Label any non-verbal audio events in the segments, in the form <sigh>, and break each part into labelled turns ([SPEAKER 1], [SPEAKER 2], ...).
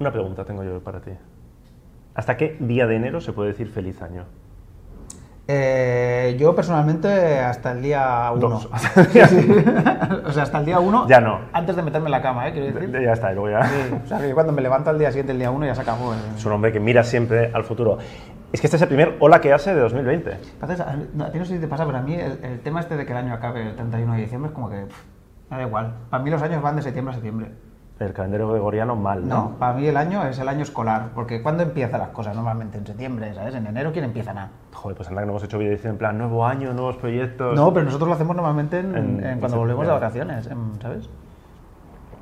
[SPEAKER 1] Una pregunta tengo yo para ti. ¿Hasta qué día de enero se puede decir feliz año?
[SPEAKER 2] Eh, yo personalmente hasta el día 1.
[SPEAKER 1] Dos. <laughs> <laughs>
[SPEAKER 2] o sea, hasta el día 1.
[SPEAKER 1] Ya no.
[SPEAKER 2] Antes de meterme en la cama, ¿eh? Quiero decir.
[SPEAKER 1] Ya está, luego ya.
[SPEAKER 2] Sí, o sea, que cuando me levanto al día siguiente, el día 1, ya se acabó. el-
[SPEAKER 1] Es un hombre que mira siempre al futuro. Es que este es el primer hola que hace de 2020.
[SPEAKER 2] Entonces, a a ti no sé si te pasa, pero a mí el, el tema este de que el año acabe el 31 de diciembre es como que pff, da igual. Para mí los años van de septiembre a septiembre.
[SPEAKER 1] El calendario gregoriano mal, ¿no?
[SPEAKER 2] No, para mí el año es el año escolar, porque ¿cuándo empiezan las cosas? Normalmente en septiembre, ¿sabes? En enero, ¿quién empieza nada?
[SPEAKER 1] Joder, pues anda que no hemos hecho vídeo en plan nuevo año, nuevos proyectos.
[SPEAKER 2] No, pero nosotros lo hacemos normalmente en,
[SPEAKER 1] En-
[SPEAKER 2] en
[SPEAKER 1] en
[SPEAKER 2] cuando volvemos de vacaciones, en- ¿sabes?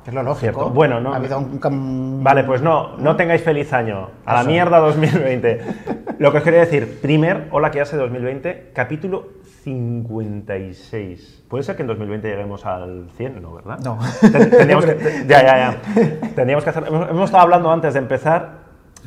[SPEAKER 2] Es lo lógico.
[SPEAKER 1] Cierto. Bueno, no-
[SPEAKER 2] Ha habido un, un-
[SPEAKER 1] Vale, pues no, no tengáis feliz año. A la mierda 2020. Lo que os quería decir, primer Hola que hace 2020, capítulo 56. ¿Puede ser que en 2020 lleguemos al 100? No, ¿verdad?
[SPEAKER 2] No.
[SPEAKER 1] Tendríamos <laughs> que, ya, ya, ya. Tendríamos que hacer. Hemos, hemos estado hablando antes de empezar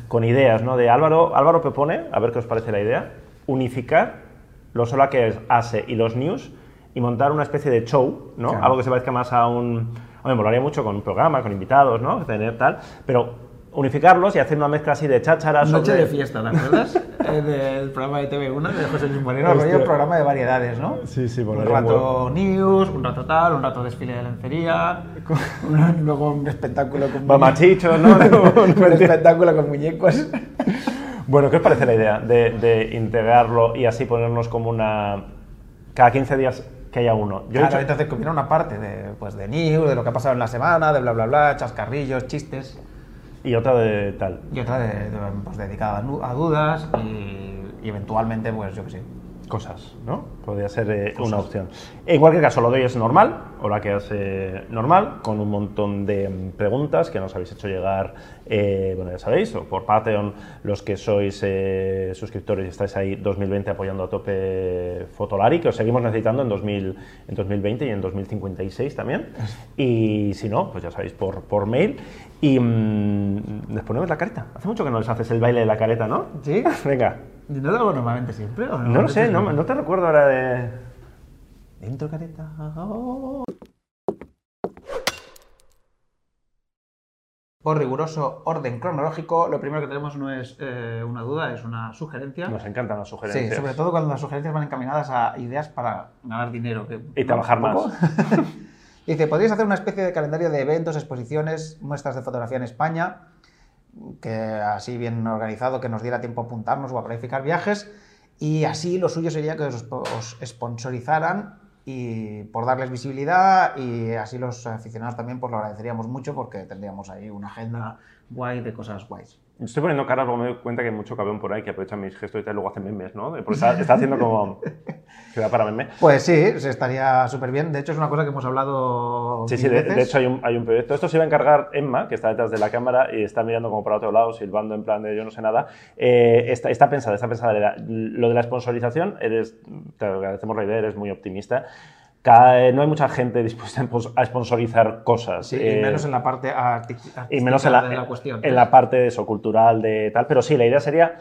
[SPEAKER 1] con ideas, ¿no? De Álvaro. Álvaro propone, a ver qué os parece la idea, unificar los Hola que hace y los news y montar una especie de show, ¿no?
[SPEAKER 2] Claro.
[SPEAKER 1] Algo que se parezca más a un. A mí me molaría mucho con un programa, con invitados, ¿no? Tener tal. Pero unificarlos y hacer una mezcla así de chácharas.
[SPEAKER 2] Noche
[SPEAKER 1] sobre-
[SPEAKER 2] de fiesta, ¿te acuerdas? <laughs> Eh, Del programa de TV1 de José Luis Moreno,
[SPEAKER 1] Hostia.
[SPEAKER 2] rollo programa de variedades, ¿no?
[SPEAKER 1] Sí, sí,
[SPEAKER 2] Un
[SPEAKER 1] molaría
[SPEAKER 2] rato news, un rato tal, un rato desfile de lencería, un- luego un espectáculo con
[SPEAKER 1] Mamachichos, ¿no? <laughs>
[SPEAKER 2] un espectáculo con muñecos. <laughs>
[SPEAKER 1] Bueno, ¿qué os parece la idea de, de integrarlo y así ponernos como una... Cada 15 días que haya uno? Yo he
[SPEAKER 2] Claro,
[SPEAKER 1] dicho-
[SPEAKER 2] entonces combina una parte de, pues, de news, de lo que ha pasado en la semana, de bla bla bla, chascarrillos, chistes,
[SPEAKER 1] Y otra de tal.
[SPEAKER 2] y otra de, de, pues, dedicada a, dudas y, y eventualmente, pues yo qué sé.
[SPEAKER 1] Cosas, ¿no? Podría ser eh, una opción. En cualquier caso, lo de hoy es normal, o la que hace normal, con un montón de mm, preguntas que nos habéis hecho llegar, eh, bueno, ya sabéis, o por Patreon, los que sois eh, suscriptores y estáis ahí 2020 apoyando a tope Fotolari, que os seguimos necesitando en, 2000, en 2020 y en 2056 también. Y si no, pues ya sabéis, por, por mail. Y mm, les ponemos la careta. Hace mucho que no les haces el baile de la careta, ¿no?
[SPEAKER 2] ¿Sí? <laughs>
[SPEAKER 1] Venga.
[SPEAKER 2] ¿No lo hago normalmente siempre? o
[SPEAKER 1] No lo sé, no, te recuerdo ahora de...
[SPEAKER 2] Dentro careta. oh. Por riguroso orden cronológico, lo primero que tenemos no es eh, una duda, es una sugerencia.
[SPEAKER 1] Nos encantan las sugerencias.
[SPEAKER 2] Sí, sobre todo cuando las sugerencias van encaminadas a ideas para ganar dinero. que-
[SPEAKER 1] Y trabajar más. <laughs>
[SPEAKER 2] Dice, podríais hacer una especie de calendario de eventos, exposiciones, muestras de fotografía en España, que así bien organizado, que nos diera tiempo a apuntarnos o a planificar viajes, y así lo suyo sería que os, os sponsorizaran y por darles visibilidad y así los aficionados también pues lo agradeceríamos mucho porque tendríamos ahí una agenda guay de cosas guays.
[SPEAKER 1] Estoy poniendo caras porque me doy cuenta que hay mucho cabrón por ahí que aprovechan mis gestos y tal luego hacen memes, ¿no? Porque está, está haciendo como... que da para meme.
[SPEAKER 2] Pues sí, se estaría súper bien. De hecho, es una cosa que hemos hablado.
[SPEAKER 1] Sí, sí, de,
[SPEAKER 2] veces.
[SPEAKER 1] de hecho hay un, hay un proyecto. Esto se iba a encargar Emma, que está detrás de la cámara y está mirando como para otro lado, silbando en plan de yo no sé nada. Eh, está, está pensada, está pensada. Lo de la sponsorización, eres, te agradecemos la idea, eres muy optimista. Cada- no hay mucha gente dispuesta a spons- a sponsorizar cosas.
[SPEAKER 2] Sí,
[SPEAKER 1] Eh,
[SPEAKER 2] y menos en la parte artística
[SPEAKER 1] y menos en la,
[SPEAKER 2] de la cuestión.
[SPEAKER 1] en la parte de eso, cultural, de tal. Pero sí, la idea sería,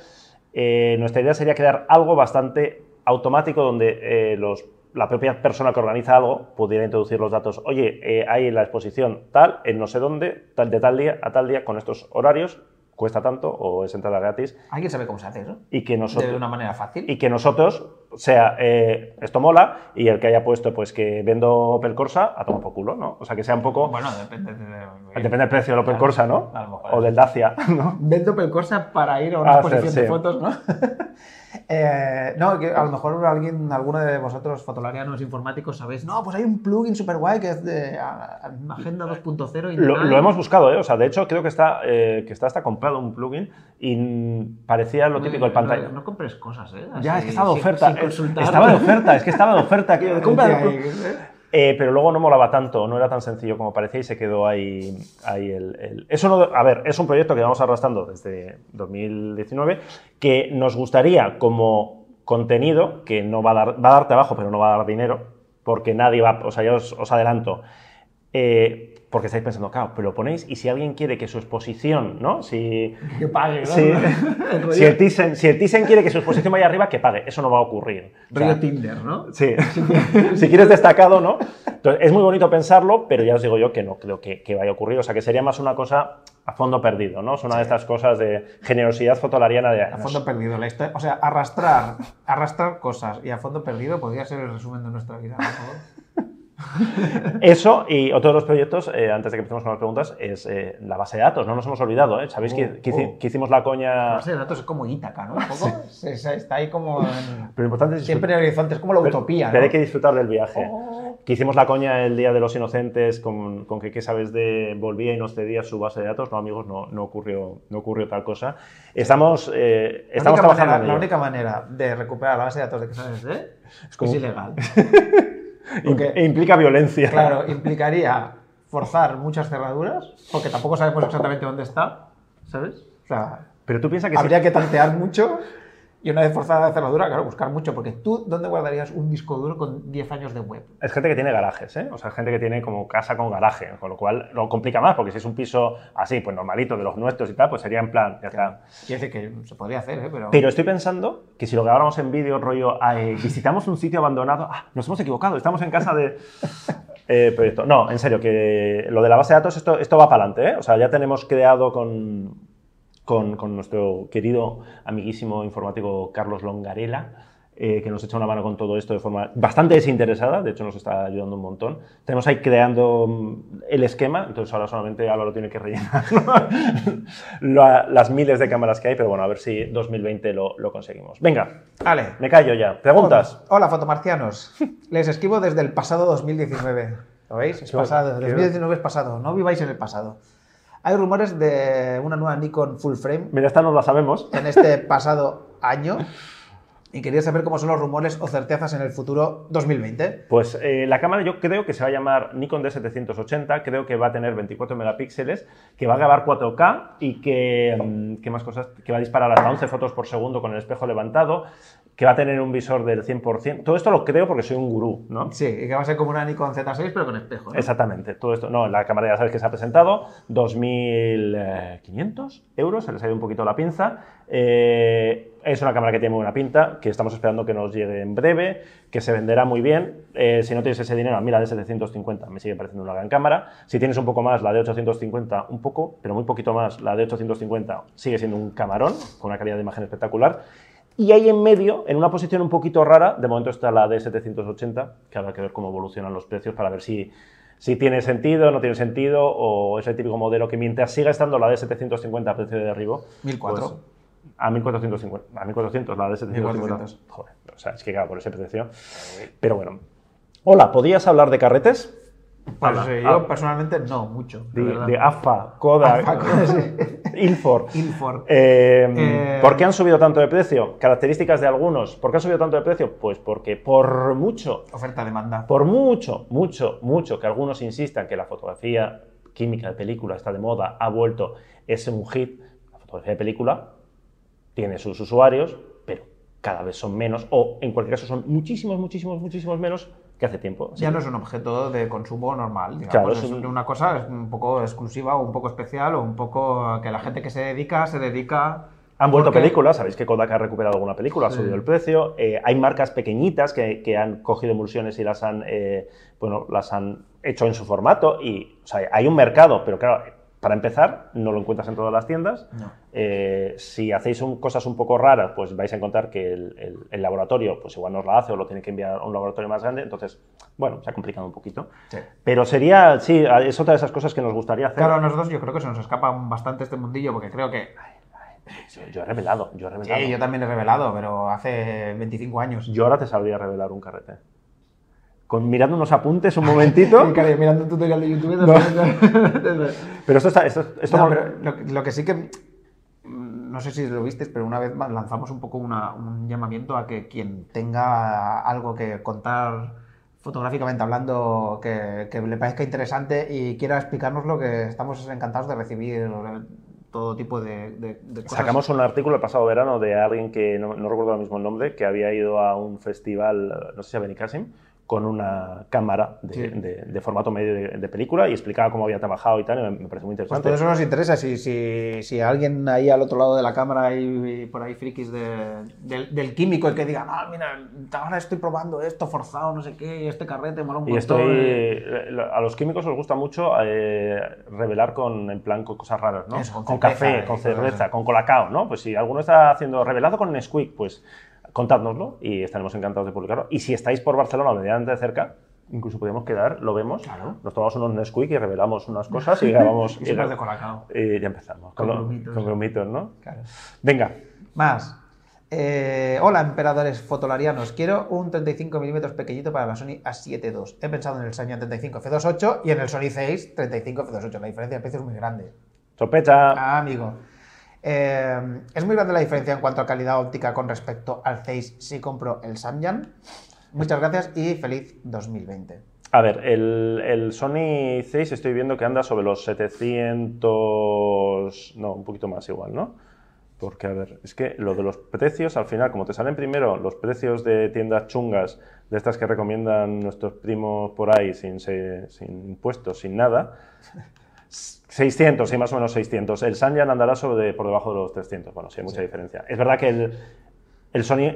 [SPEAKER 1] eh, nuestra idea sería crear algo bastante automático donde eh, los, la propia persona que organiza algo pudiera introducir los datos. Oye, eh, hay la exposición tal, en no sé dónde, tal, de tal día a tal día, con estos horarios, cuesta tanto o es entrada gratis.
[SPEAKER 2] ¿Alguien sabe cómo se hace eso?
[SPEAKER 1] Y que nosotros
[SPEAKER 2] de una manera fácil.
[SPEAKER 1] y que nosotros, o sea, eh, esto mola, y el que haya puesto, pues que vendo Opel Corsa, a tomar por culo, ¿no? O sea, que sea un poco...
[SPEAKER 2] Bueno, depende de...
[SPEAKER 1] Depende del precio del Opel
[SPEAKER 2] Claro,
[SPEAKER 1] Corsa, ¿no? O del Dacia, ¿no?
[SPEAKER 2] Vendo Pelcorsa para ir a una
[SPEAKER 1] A hacer,
[SPEAKER 2] exposición de fotos, ¿no? <laughs> Eh, no, que a lo mejor alguien, alguno de vosotros fotolarianos informáticos sabéis, no, pues hay un plugin super guay que es de Agenda 2.0 y
[SPEAKER 1] Lo,
[SPEAKER 2] tal".
[SPEAKER 1] lo hemos buscado, ¿eh? O sea, de hecho, creo que está, eh, que está hasta comprado un plugin y parecía lo típico del
[SPEAKER 2] No-
[SPEAKER 1] pantalla.
[SPEAKER 2] No, no compres cosas, ¿eh?
[SPEAKER 1] ya,
[SPEAKER 2] Así,
[SPEAKER 1] es que estaba de
[SPEAKER 2] sin-
[SPEAKER 1] oferta.
[SPEAKER 2] sin
[SPEAKER 1] eh,
[SPEAKER 2] consultar.
[SPEAKER 1] Estaba de oferta, es que estaba de oferta. <laughs> aquello <laughs>
[SPEAKER 2] ¿eh?
[SPEAKER 1] Pero luego no molaba tanto, no era tan sencillo como parecía y se quedó ahí, el, Eso no, a ver, es un proyecto que vamos arrastrando desde 2019 que nos gustaría como contenido, que no va a dar, va a dar trabajo, pero no va a dar dinero, porque nadie va, o sea, ya os, os adelanto, eh, porque estáis pensando, claro, pero lo ponéis y si alguien quiere que su exposición, ¿no? Si, <laughs>
[SPEAKER 2] Que pague, ¿no? <laughs> <laughs>
[SPEAKER 1] si, si el Thyssen, si el Thyssen quiere que su exposición vaya arriba, que pague, eso no va a ocurrir. O sea,
[SPEAKER 2] Tinder, ¿no?
[SPEAKER 1] Sí, si quieres destacado, ¿no? Entonces, es muy bonito pensarlo, pero ya os digo yo que no creo que, que vaya a ocurrir. O sea, que sería más una cosa a fondo perdido, ¿no? Es una de estas cosas de generosidad fotolariana de
[SPEAKER 2] A fondo perdido. La historia, o sea, arrastrar, arrastrar cosas y a fondo perdido podría ser el resumen de nuestra vida. por favor.
[SPEAKER 1] Eso y otro de los proyectos, eh, antes de que empecemos con las preguntas, es eh, la base de datos. No nos hemos olvidado, ¿eh? ¿Sabéis que,
[SPEAKER 2] Oh,
[SPEAKER 1] que
[SPEAKER 2] oh.
[SPEAKER 1] que hicimos la coña?
[SPEAKER 2] La base de datos es como Ítaca, ¿no? Un poco. Está ahí como en-
[SPEAKER 1] Pero lo importante es
[SPEAKER 2] siempre en horizonte. Es como la
[SPEAKER 1] Pero-
[SPEAKER 2] utopía,
[SPEAKER 1] Pero
[SPEAKER 2] ¿no?
[SPEAKER 1] hay que disfrutar del viaje.
[SPEAKER 2] Oh.
[SPEAKER 1] Que hicimos la coña el Día de los Inocentes con, con que qué sabes de volvía y nos cedía su base de datos. No, amigos, no, no, ocurrió, no ocurrió tal cosa. Estamos, eh, estamos trabajando
[SPEAKER 2] manera- la única manera de recuperar la base de datos de que sabes de es,
[SPEAKER 1] como-
[SPEAKER 2] ilegal. <laughs> <laughs> Porque-
[SPEAKER 1] e implica violencia.
[SPEAKER 2] Claro, implicaría forzar muchas cerraduras, porque tampoco sabemos exactamente dónde está, ¿sabes? O sea,
[SPEAKER 1] Pero tú piensas que si-
[SPEAKER 2] habría que tantear mucho y una vez forzada la cerradura, claro, buscar mucho, porque tú, ¿dónde guardarías un disco duro con 10 años de web?
[SPEAKER 1] Es gente que tiene garajes, ¿eh? O sea, gente que tiene como casa con garaje, con lo cual lo complica más, porque si es un piso así, pues normalito, de los nuestros y tal, pues sería en plan, ya está.
[SPEAKER 2] Quiere decir que se podría hacer, ¿eh? Pero,
[SPEAKER 1] Pero estoy pensando que si lo grabáramos en vídeo, rollo, eh, visitamos un sitio abandonado, ah, nos hemos equivocado, estamos en casa de... Eh, proyecto. No, en serio, que lo de la base de datos, esto, esto va para adelante, ¿eh? O sea, ya tenemos creado con, con, con nuestro querido amiguísimo informático Carlos Longarela, eh, que nos echa una mano con todo esto de forma bastante desinteresada, de hecho nos está ayudando un montón. Tenemos ahí creando mm, el esquema, entonces ahora solamente Álvaro tiene que rellenar <laughs> las miles de cámaras que hay, pero bueno, a ver si 2020 lo, lo conseguimos. Venga, me callo ya. ¿Preguntas?
[SPEAKER 2] Hola, fotomarcianos. Les escribo desde el pasado 2019. ¿Lo veis? Es pasado.
[SPEAKER 1] qué-
[SPEAKER 2] 2019 es pasado. No viváis en el pasado. Hay rumores de una nueva Nikon Full Frame
[SPEAKER 1] Mira, esta no la sabemos.
[SPEAKER 2] en este pasado año y quería saber cómo son los rumores o certezas en el futuro 2020.
[SPEAKER 1] Pues eh, la cámara yo creo que se va a llamar Nikon D780, creo que va a tener 24 megapíxeles, que va a grabar 4K y que, mm, ¿qué más cosas? Que va a disparar hasta 11 fotos por segundo con el espejo levantado, que va a tener un visor del 100%. Todo esto lo creo porque soy un gurú, ¿no?
[SPEAKER 2] Sí, y que va a ser como una Nikon Z6 pero con espejo. ¿no?
[SPEAKER 1] Exactamente, todo esto. No, la cámara ya sabes que se ha presentado, 2.500 euros, se les ha ido un poquito la pinza. Eh, es una cámara que tiene muy buena pinta, que estamos esperando que nos llegue en breve, que se venderá muy bien. Eh, si no tienes ese dinero, a mí la de 750 me sigue pareciendo una gran cámara. Si tienes un poco más, la de 850, un poco, pero muy poquito más, la de 850 sigue siendo un camarón, con una calidad de imagen espectacular. Y ahí en medio, en una posición un poquito rara, de momento está la de 780, que habrá que ver cómo evolucionan los precios para ver si, si tiene sentido, no tiene sentido, o es el típico modelo que mientras siga estando la de 750 a precio de derribo,
[SPEAKER 2] 1004.
[SPEAKER 1] pues, a 1450, a 1400 la de 750.
[SPEAKER 2] 1400.
[SPEAKER 1] Joder, o sea, es que claro, por ese precio. Pero bueno. Hola, ¿podías hablar de carretes?
[SPEAKER 2] Pues yo personalmente no, mucho. de
[SPEAKER 1] AFA, Kodak,
[SPEAKER 2] AFA. <laughs>
[SPEAKER 1] Ilford.
[SPEAKER 2] Ilford.
[SPEAKER 1] Eh,
[SPEAKER 2] Eh,
[SPEAKER 1] ¿Por qué han subido tanto de precio? Características de algunos. ¿Por qué han subido tanto de precio? Pues porque por mucho,
[SPEAKER 2] Oferta-demanda.
[SPEAKER 1] por mucho, mucho, mucho que algunos insistan que la fotografía química de película está de moda, ha vuelto, es un hit, la fotografía de película tiene sus usuarios, pero cada vez son menos, o en cualquier caso son muchísimos, muchísimos, muchísimos menos que hace tiempo.
[SPEAKER 2] Ya
[SPEAKER 1] que-
[SPEAKER 2] no es un objeto de consumo normal, digamos.
[SPEAKER 1] Claro,
[SPEAKER 2] es
[SPEAKER 1] es un-
[SPEAKER 2] una cosa un poco exclusiva o un poco especial o un poco que la gente que se dedica, se dedica...
[SPEAKER 1] Han vuelto películas, sabéis que Kodak ha recuperado alguna película, ha subido el precio. Eh, hay marcas pequeñitas que, que han cogido emulsiones y las han, eh, bueno, las han hecho en su formato. Y, o sea, hay un mercado, pero claro, para empezar, no lo encuentras en todas las tiendas.
[SPEAKER 2] No.
[SPEAKER 1] Eh, si hacéis un- cosas un poco raras, pues vais a encontrar que el, el- el laboratorio, pues igual no os la hace o lo tiene que enviar a un laboratorio más grande. Entonces, bueno, se ha complicado un poquito.
[SPEAKER 2] Sí.
[SPEAKER 1] Pero sería, sí, es otra de esas cosas que nos gustaría hacer.
[SPEAKER 2] Claro, a nosotros yo creo que se nos escapa bastante este mundillo porque creo que...
[SPEAKER 1] Yo, yo he revelado, yo he revelado.
[SPEAKER 2] Sí, yo también he revelado, pero hace 25 años.
[SPEAKER 1] Yo ahora te sabría revelar un carrete. Con, mirando unos apuntes un <laughs> momentito.
[SPEAKER 2] Mirando un tutorial de YouTube.
[SPEAKER 1] No. <laughs> pero esto está. Esto, esto
[SPEAKER 2] No,
[SPEAKER 1] mo-
[SPEAKER 2] pero lo, lo que sí que. No sé si lo visteis, pero una vez más lanzamos un poco una- un llamamiento a que quien tenga algo que contar fotográficamente hablando que, que le parezca interesante y quiera explicarnos que estamos encantados de recibir todo tipo de, de- de cosas.
[SPEAKER 1] Sacamos un artículo el pasado verano de alguien que no, no recuerdo ahora mismo el nombre, que había ido a un festival, no sé si a Benicassim, con una cámara de,
[SPEAKER 2] Sí.
[SPEAKER 1] de- de formato medio de, de película y explicaba cómo había trabajado y tal, y me, parece muy
[SPEAKER 2] Pues
[SPEAKER 1] interesante.
[SPEAKER 2] todo eso nos interesa. Si, si, si alguien ahí al otro lado de la cámara hay por ahí frikis de- del, del químico y que digan, ah, mira, ahora estoy probando esto forzado, no sé qué, este carrete mola un
[SPEAKER 1] Y
[SPEAKER 2] montón.
[SPEAKER 1] estoy, a los químicos os gusta mucho eh, revelar con, en plan, con cosas raras, ¿no?
[SPEAKER 2] Eso, con
[SPEAKER 1] con
[SPEAKER 2] cerveza
[SPEAKER 1] café, con cerveza, con colacao, ¿no? Pues si alguno está haciendo revelado con Nesquik, pues contádnoslo y estaremos encantados de publicarlo. Y si estáis por Barcelona o medianamente cerca, incluso podemos quedar, lo vemos,
[SPEAKER 2] Claro.
[SPEAKER 1] nos tomamos unos Nesquik y revelamos unas cosas y <laughs> grabamos.
[SPEAKER 2] Y sopas de colacao.
[SPEAKER 1] Y ya empezamos.
[SPEAKER 2] Con grumitos.
[SPEAKER 1] con grumitos, ¿no?
[SPEAKER 2] Claro.
[SPEAKER 1] Venga.
[SPEAKER 2] Más. Eh, hola, emperadores fotolarianos. Quiero un 35 mm pequeñito para la Sony A7 II. He pensado en el Sanya 35 F28 y en el Sony 6 35 F28. La diferencia de precio es muy grande.
[SPEAKER 1] Sospecha.
[SPEAKER 2] Ah, amigo. Eh, es muy grande la diferencia en cuanto a calidad óptica con respecto al 6 si compro el Samyang. Muchas gracias y feliz 2020.
[SPEAKER 1] A ver, el, el Sony 6 estoy viendo que anda sobre los 700... No, un poquito más igual, ¿no? Porque, a ver, es que lo de los precios, al final, como te salen primero los precios de tiendas chungas, de estas que recomiendan nuestros primos por ahí sin, sin impuestos, sin nada, 600, sí, más o menos 600. El Sanyan andará sobre, por debajo de los 300. Bueno, sí, hay mucha diferencia. Es verdad que el, el Sony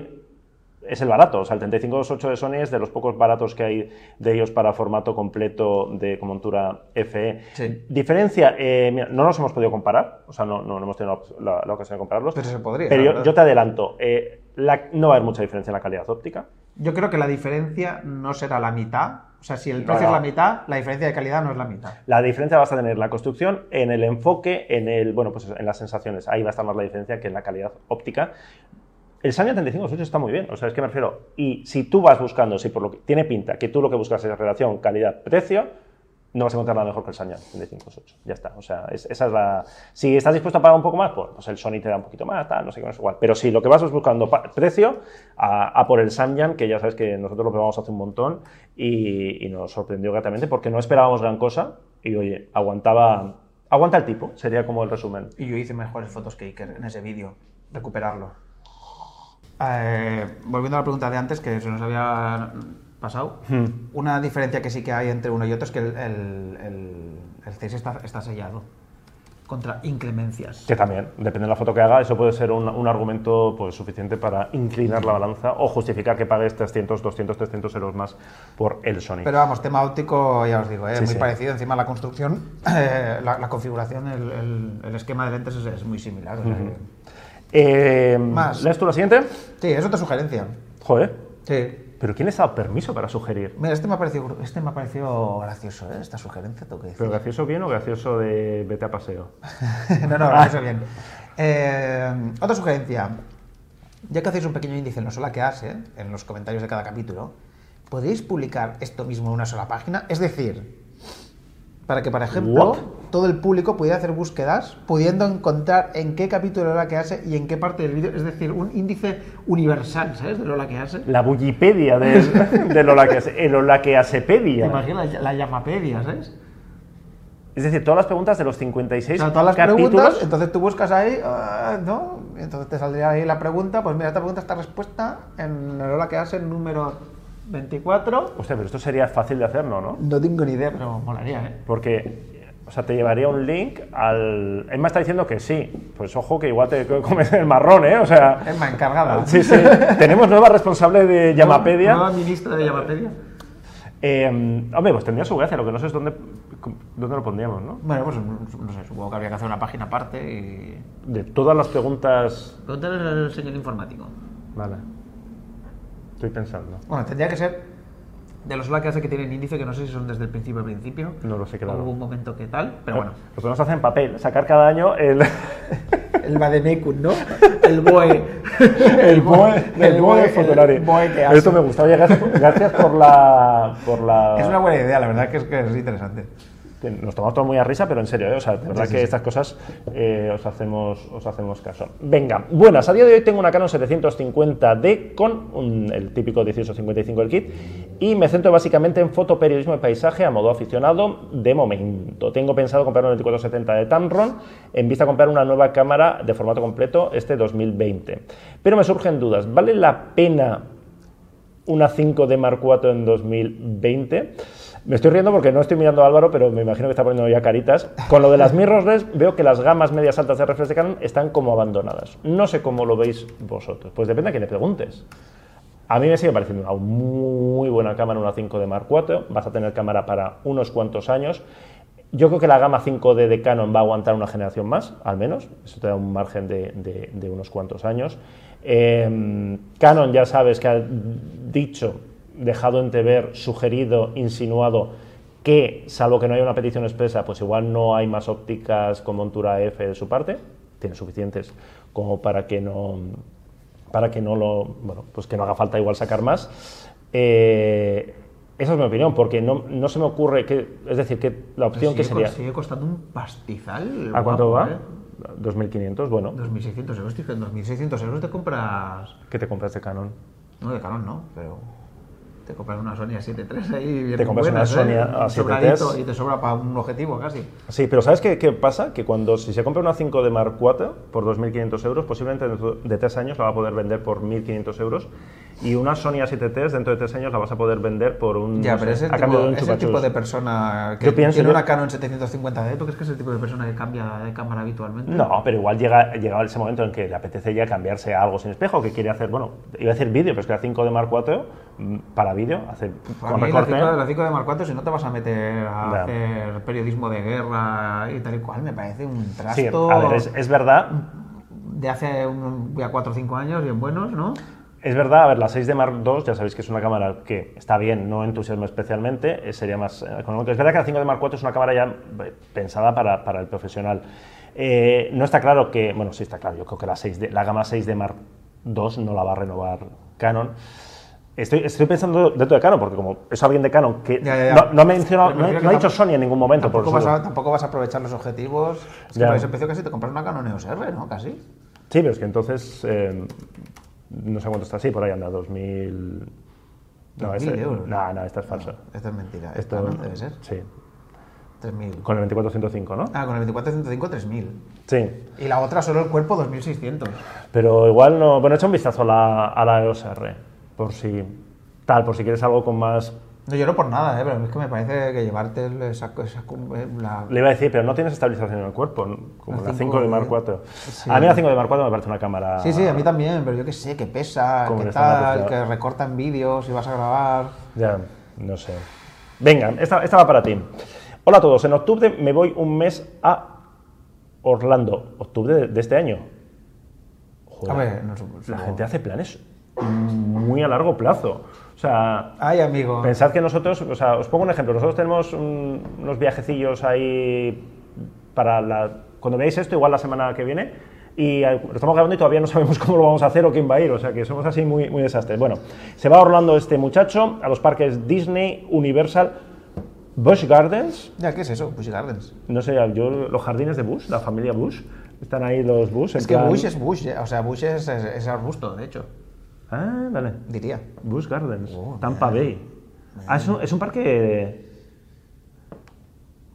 [SPEAKER 1] es el barato. O sea, el 3528 de Sony es de los pocos baratos que hay de ellos para formato completo de montura FE.
[SPEAKER 2] Sí.
[SPEAKER 1] Diferencia, eh, mira, no nos hemos podido comparar, o sea, no, no, no hemos tenido la, la ocasión de compararlos.
[SPEAKER 2] Pero se podría,
[SPEAKER 1] Pero yo, te adelanto, eh, la- no va a haber mucha diferencia en la calidad óptica.
[SPEAKER 2] Yo creo que la diferencia no será la mitad. O sea, si el precio
[SPEAKER 1] no.
[SPEAKER 2] es la mitad, la diferencia de calidad no es la mitad.
[SPEAKER 1] La diferencia vas a tener en la construcción, en el enfoque, en el bueno, pues en las sensaciones. Ahí va a estar más la diferencia que en la calidad óptica. El Sanya 3528 está muy bien, o sea, es que me refiero. Y si tú vas buscando, si por lo que tiene pinta que tú lo que buscas es relación calidad-precio, no vas a encontrar nada mejor que el Sanya 3528. Ya está, o sea, es- esa es la. Si estás dispuesto a pagar un poco más, pues, pues el Sony te da un poquito más, tal, no sé qué, no es igual. Pero si lo que vas es buscando precio, a, por el Samyang, que ya sabes que nosotros lo probamos hace un montón y, y nos sorprendió gratamente porque no esperábamos gran cosa y oye, aguantaba. Aguanta el tipo, sería como el resumen.
[SPEAKER 2] Y yo hice mejores fotos que Iker en ese vídeo. Recuperarlo. Eh, volviendo a la pregunta de antes, que se nos había pasado. Una diferencia que sí que hay entre uno y otro es que el, el, el- el 6 está, está sellado. Contra inclemencias.
[SPEAKER 1] Que también, depende de la foto que haga, eso puede ser un, un argumento pues, suficiente para inclinar la balanza o justificar que pagues 300, 200, 300 euros más por el Sony.
[SPEAKER 2] Pero vamos, tema óptico, ya os digo, ¿eh?
[SPEAKER 1] Sí,
[SPEAKER 2] muy
[SPEAKER 1] sí.
[SPEAKER 2] parecido. Encima la construcción, eh, la, la configuración, el, esquema de lentes es, es muy similar. sea que-
[SPEAKER 1] Eh,
[SPEAKER 2] Más.
[SPEAKER 1] ¿Lees tú la siguiente?
[SPEAKER 2] Sí, es otra sugerencia.
[SPEAKER 1] Joder,
[SPEAKER 2] Sí.
[SPEAKER 1] ¿Pero quién les ha dado permiso para sugerir?
[SPEAKER 2] Mira, este me ha parecido, este me ha parecido gracioso, ¿eh? esta sugerencia, tengo que decir.
[SPEAKER 1] ¿Pero gracioso bien o gracioso de vete a paseo? <laughs>
[SPEAKER 2] no, no, gracioso bien. Eh, otra sugerencia. Ya que hacéis un pequeño índice en lo sola que hace, en los comentarios de cada capítulo, ¿podríais publicar esto mismo en una sola página? Es decir, para que, por ejemplo,
[SPEAKER 1] What?
[SPEAKER 2] Todo el público pudiera hacer búsquedas, pudiendo encontrar en qué capítulo Lola que hace y en qué parte del vídeo. Es decir, un índice universal, ¿sabes? De Lola que hace.
[SPEAKER 1] La Bullipedia de, de Lola que el Lola que
[SPEAKER 2] ¿Te
[SPEAKER 1] hacepedia.
[SPEAKER 2] imaginas la, la llamapedia, ¿sabes?
[SPEAKER 1] Es decir, todas las preguntas de los 56
[SPEAKER 2] O sea, todas las
[SPEAKER 1] capítulos.
[SPEAKER 2] preguntas, entonces tú buscas ahí, ah, ¿no? Entonces te saldría ahí la pregunta, pues mira, esta pregunta está respuesta en el hora que hace número 24.
[SPEAKER 1] Hostia, pero esto sería fácil de hacer, ¿no? ¿no?
[SPEAKER 2] No tengo ni idea, pero molaría, ¿eh?
[SPEAKER 1] Porque, o sea, te llevaría un link al... Él me está diciendo que sí. Pues ojo que igual te comes el marrón, ¿eh? O sea...
[SPEAKER 2] Emma, encargada. <laughs>
[SPEAKER 1] Sí, sí. Tenemos nueva responsable de Llamapedia.
[SPEAKER 2] Nueva ministra de Llamapedia.
[SPEAKER 1] Eh, hombre, pues tendría su gracia. Lo que no sé es dónde, dónde lo pondríamos, ¿no?
[SPEAKER 2] Bueno, pues no sé, supongo que habría que hacer una página aparte y...
[SPEAKER 1] De todas las preguntas...
[SPEAKER 2] Pregúntale al señor informático.
[SPEAKER 1] Vale. Estoy pensando.
[SPEAKER 2] Bueno, tendría que ser de los sola que tienen índice, que no sé si son desde el principio al principio.
[SPEAKER 1] No lo sé, claro.
[SPEAKER 2] O Hubo un momento que tal, pero bueno.
[SPEAKER 1] Los nos hacen papel. Sacar cada año el...
[SPEAKER 2] El Bademecum, ¿no? <laughs> El BOE.
[SPEAKER 1] El BOE, el BOE
[SPEAKER 2] el BOE que hace.
[SPEAKER 1] Esto me gusta. Oye, gracias, gracias por la... Por la...
[SPEAKER 2] Es una buena idea, la verdad que es, que es interesante.
[SPEAKER 1] Nos tomamos todo muy a risa, pero en serio, ¿eh? o sea, de verdad
[SPEAKER 2] sí,
[SPEAKER 1] que estas cosas eh, os, hacemos, os hacemos caso. Venga, buenas, a día de hoy tengo una Canon 750D con un- el típico 1855 del kit y me centro básicamente en fotoperiodismo de paisaje a modo aficionado de momento. Tengo pensado comprar un 2470 de Tamron en vista a comprar una nueva cámara de formato completo este 2020. Pero me surgen dudas, ¿vale la pena una 5D Mark IV en 2020. Me estoy riendo porque no estoy mirando a Álvaro, pero me imagino que está poniendo ya caritas. Con lo de las mirrorless, veo que las gamas medias altas de reflex de Canon están como abandonadas. No sé cómo lo veis vosotros. Pues depende a quién le preguntes. A mí me sigue pareciendo una muy buena cámara, una 5D Mark IV. Vas a tener cámara para unos cuantos años. Yo creo que la gama 5D de Canon va a aguantar una generación más, al menos. Eso te da un margen de, de- de unos cuantos años. Eh, Canon ya sabes que ha dicho, dejado entrever, sugerido, insinuado que, salvo que no haya una petición expresa, pues igual no hay más ópticas con montura F de su parte. Tiene suficientes como para que no, para que no lo, bueno, pues que no haga falta igual sacar más. Eh, esa es mi opinión, porque no, no se me ocurre que, es decir, que la opción que sería,
[SPEAKER 2] sigue costando un pastizal.
[SPEAKER 1] ¿a cuánto va?
[SPEAKER 2] ¿eh?
[SPEAKER 1] 2.500, bueno,
[SPEAKER 2] 2.600 euros, tío, que en 2.600 euros te compras...
[SPEAKER 1] ¿qué te compras de Canon?
[SPEAKER 2] No, de Canon no, pero te compras una Sony A7 III ahí bien
[SPEAKER 1] Te compras una
[SPEAKER 2] buenas,
[SPEAKER 1] Sony
[SPEAKER 2] ¿eh?
[SPEAKER 1] A7
[SPEAKER 2] Sobradito,
[SPEAKER 1] III.
[SPEAKER 2] y te sobra para un objetivo casi.
[SPEAKER 1] Sí, pero ¿sabes qué, qué pasa? Que cuando si se compra una 5 de Mark IV por 2.500 euros, posiblemente dentro de tres años la va a poder vender por 1.500 euros y una Sony A7 dentro de tres años la vas a poder vender por un...
[SPEAKER 2] Ya,
[SPEAKER 1] no
[SPEAKER 2] pero
[SPEAKER 1] sé,
[SPEAKER 2] es el, tipo,
[SPEAKER 1] de
[SPEAKER 2] es el tipo de persona que
[SPEAKER 1] Yo pienso-
[SPEAKER 2] tiene
[SPEAKER 1] yo-
[SPEAKER 2] una Canon 750D. ¿Tú crees que es el tipo de persona que cambia de cámara habitualmente?
[SPEAKER 1] No, pero igual llega, llega ese momento en que le apetece ya cambiarse a algo sin espejo, que quiere hacer, bueno, iba a decir vídeo, pero es que la 5 de Mark IV mm, para vídeo, hace
[SPEAKER 2] Para
[SPEAKER 1] con
[SPEAKER 2] mí, la
[SPEAKER 1] recorte...
[SPEAKER 2] 5, la 5 de Mark IV, si no te vas a meter a hacer periodismo de guerra y tal y cual, me parece un
[SPEAKER 1] Sí,
[SPEAKER 2] trasto
[SPEAKER 1] a ver, es, es verdad,
[SPEAKER 2] de hace un, ya 4 o 5 años, bien buenos, ¿no?
[SPEAKER 1] Es verdad, a ver, la 6 de Mark II, ya sabéis que es una cámara que está bien, no entusiasma especialmente, eh, sería más eh, económica. Es verdad que la 5 de Mark IV es una cámara ya eh, pensada para, para el profesional. Eh, no está claro que, bueno, sí está claro, yo creo que la, 6 de, la gama 6 de Mark II no la va a renovar Canon. Estoy, estoy pensando dentro de Canon, porque como es alguien de Canon que
[SPEAKER 2] Ya, ya, ya.
[SPEAKER 1] No, no ha mencionado, no, ha dicho Sony en ningún momento. Por
[SPEAKER 2] Tampoco vas,
[SPEAKER 1] eso-
[SPEAKER 2] a, tampoco vas a aprovechar los objetivos. Es que por ese precio casi te compras una Canon EOS R, ¿no? Casi.
[SPEAKER 1] Sí, pero es que entonces, eh, no sé cuánto está así, por ahí anda, 2000... No,
[SPEAKER 2] 2000
[SPEAKER 1] este-
[SPEAKER 2] euros.
[SPEAKER 1] no, no, esta es falsa.
[SPEAKER 2] Esto es mentira.
[SPEAKER 1] Esto
[SPEAKER 2] no debe ser.
[SPEAKER 1] Sí,
[SPEAKER 2] 3.000.
[SPEAKER 1] con el 2405, ¿no?
[SPEAKER 2] Ah, con el 2405 3.000.
[SPEAKER 1] Sí,
[SPEAKER 2] Y la otra solo el cuerpo 2.600.
[SPEAKER 1] pero igual no... Bueno, echa un vistazo a la, a la EOS R, por si... Tal, por si quieres algo con más...
[SPEAKER 2] No lloro por nada, ¿eh? pero es que me parece que llevarte el- esa, esa, eh, la,
[SPEAKER 1] Le iba a decir, pero no tienes estabilización en el cuerpo, ¿no? como
[SPEAKER 2] La
[SPEAKER 1] la 5
[SPEAKER 2] cinco
[SPEAKER 1] de Mark
[SPEAKER 2] de-
[SPEAKER 1] IV.
[SPEAKER 2] Sí.
[SPEAKER 1] A mí la 5 de Mark IV me parece una cámara...
[SPEAKER 2] Sí, sí, a mí también, pero yo qué sé, que pesa, que tal, que recorta en vídeos y vas a grabar.
[SPEAKER 1] Ya, no sé. Venga, esta, esta va para ti. Hola a todos, en octubre me voy un mes a Orlando. ¿Octubre de, este año? Joder,
[SPEAKER 2] A ver, no supongo-
[SPEAKER 1] la gente hace planes muy a largo plazo. O sea,
[SPEAKER 2] Ay, amigo.
[SPEAKER 1] pensad que nosotros, o sea, os pongo un ejemplo, nosotros tenemos un- unos viajecillos ahí para la... Cuando veáis esto, igual la semana que viene, y lo estamos grabando y todavía no sabemos <laughs> cómo lo vamos a hacer o quién va a ir, o sea que somos así muy, muy desastres. Bueno, se va Orlando este muchacho a los parques Disney, Universal, Busch Gardens,
[SPEAKER 2] Ya, ¿qué es eso? Bush Gardens.
[SPEAKER 1] no sé, yo, los jardines de Bush, la familia Bush, están ahí los Bush.
[SPEAKER 2] Es que
[SPEAKER 1] plan-
[SPEAKER 2] Bush es Bush, ¿eh? o sea, Bush es, es, es arbusto, de hecho,
[SPEAKER 1] Ah, vale.
[SPEAKER 2] diría.
[SPEAKER 1] Busch Gardens,
[SPEAKER 2] Oh,
[SPEAKER 1] Tampa Bay. Ah, es un, es un parque.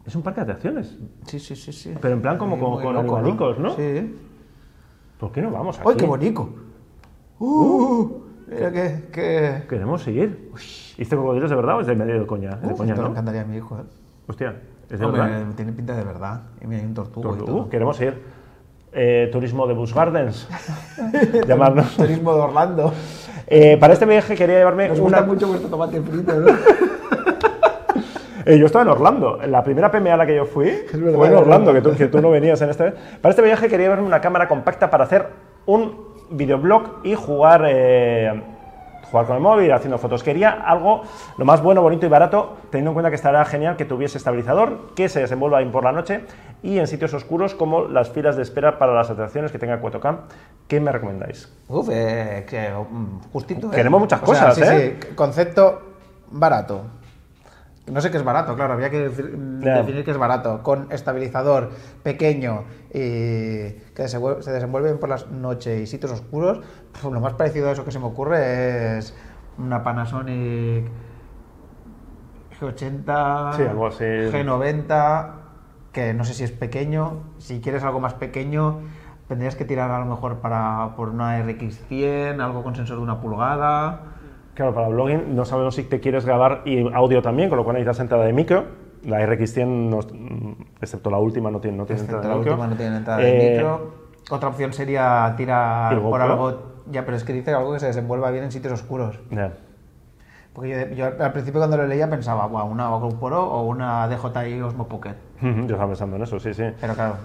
[SPEAKER 1] Es un parque de atracciones.
[SPEAKER 2] Sí, sí, sí, sí.
[SPEAKER 1] Pero en plan como con, con
[SPEAKER 2] loco,
[SPEAKER 1] animalicos, ¿no?
[SPEAKER 2] Sí.
[SPEAKER 1] ¿Por qué no vamos aquí?
[SPEAKER 2] ¡Ay, qué bonito! ¡Uh! Mira que... que...
[SPEAKER 1] Queremos seguir. ¿Y este cocodrilo es de verdad o es de medio de coña? Es de coña, ¿no?
[SPEAKER 2] encantaría a mi hijo, ¿eh?
[SPEAKER 1] Hostia, es de
[SPEAKER 2] Hombre,
[SPEAKER 1] verdad.
[SPEAKER 2] tiene pinta de verdad. Y mira, hay un tortugo y
[SPEAKER 1] Uh,
[SPEAKER 2] todo.
[SPEAKER 1] queremos ir. Eh, turismo de Busch Gardens. <laughs> Llamarnos.
[SPEAKER 2] Turismo de Orlando.
[SPEAKER 1] Eh, para este viaje quería llevarme
[SPEAKER 2] Nos
[SPEAKER 1] una.
[SPEAKER 2] gusta mucho vuestro tomate frito, ¿no? <laughs>
[SPEAKER 1] Eh, yo estaba en Orlando. La primera PMA a la que yo fui
[SPEAKER 2] verdad,
[SPEAKER 1] fue en Orlando, que tú, que tú no venías en este. Para este viaje quería llevarme una cámara compacta para hacer un videoblog y jugar, eh, jugar con el móvil, haciendo fotos. Quería algo lo más bueno, bonito y barato, teniendo en cuenta que estará genial que tuviese estabilizador, que se desenvuelva bien por la noche y en sitios oscuros como las filas de espera para las atracciones que tenga 4K. ¿Qué me recomendáis?
[SPEAKER 2] Uf, eh, que, mm, justito. ¿eh?
[SPEAKER 1] Queremos muchas
[SPEAKER 2] O sea,
[SPEAKER 1] cosas,
[SPEAKER 2] sí,
[SPEAKER 1] ¿eh?
[SPEAKER 2] sí, concepto barato. No sé qué es barato, claro, habría que mm, definir qué es barato. Con estabilizador pequeño y que se, vuel- se desenvuelven por las noches y sitios oscuros, pues, lo más parecido a eso que se me ocurre es una Panasonic G80,
[SPEAKER 1] Sí, algo así.
[SPEAKER 2] G90, que no sé si es pequeño. Si quieres algo más pequeño, tendrías que tirar a lo mejor para, por una RX100, algo con sensor de una pulgada.
[SPEAKER 1] ¿Qué Claro, para blogging no sabemos si te quieres grabar y audio también, con lo cual necesitas entrada de micro. La RX100, no- excepto la última, no tiene, no tiene
[SPEAKER 2] Excepto
[SPEAKER 1] entrada
[SPEAKER 2] la
[SPEAKER 1] de micro.
[SPEAKER 2] última no tiene entrada de
[SPEAKER 1] Eh,
[SPEAKER 2] micro. Otra opción sería tirar
[SPEAKER 1] ¿Y
[SPEAKER 2] por algo. Ya, pero es que dice algo que se desenvuelva bien en sitios oscuros. Porque yo, yo al principio cuando lo leía pensaba, "Buah, una GoPro o una DJI Osmo Pocket.
[SPEAKER 1] Yo estaba pensando en eso, sí, sí.
[SPEAKER 2] Pero claro,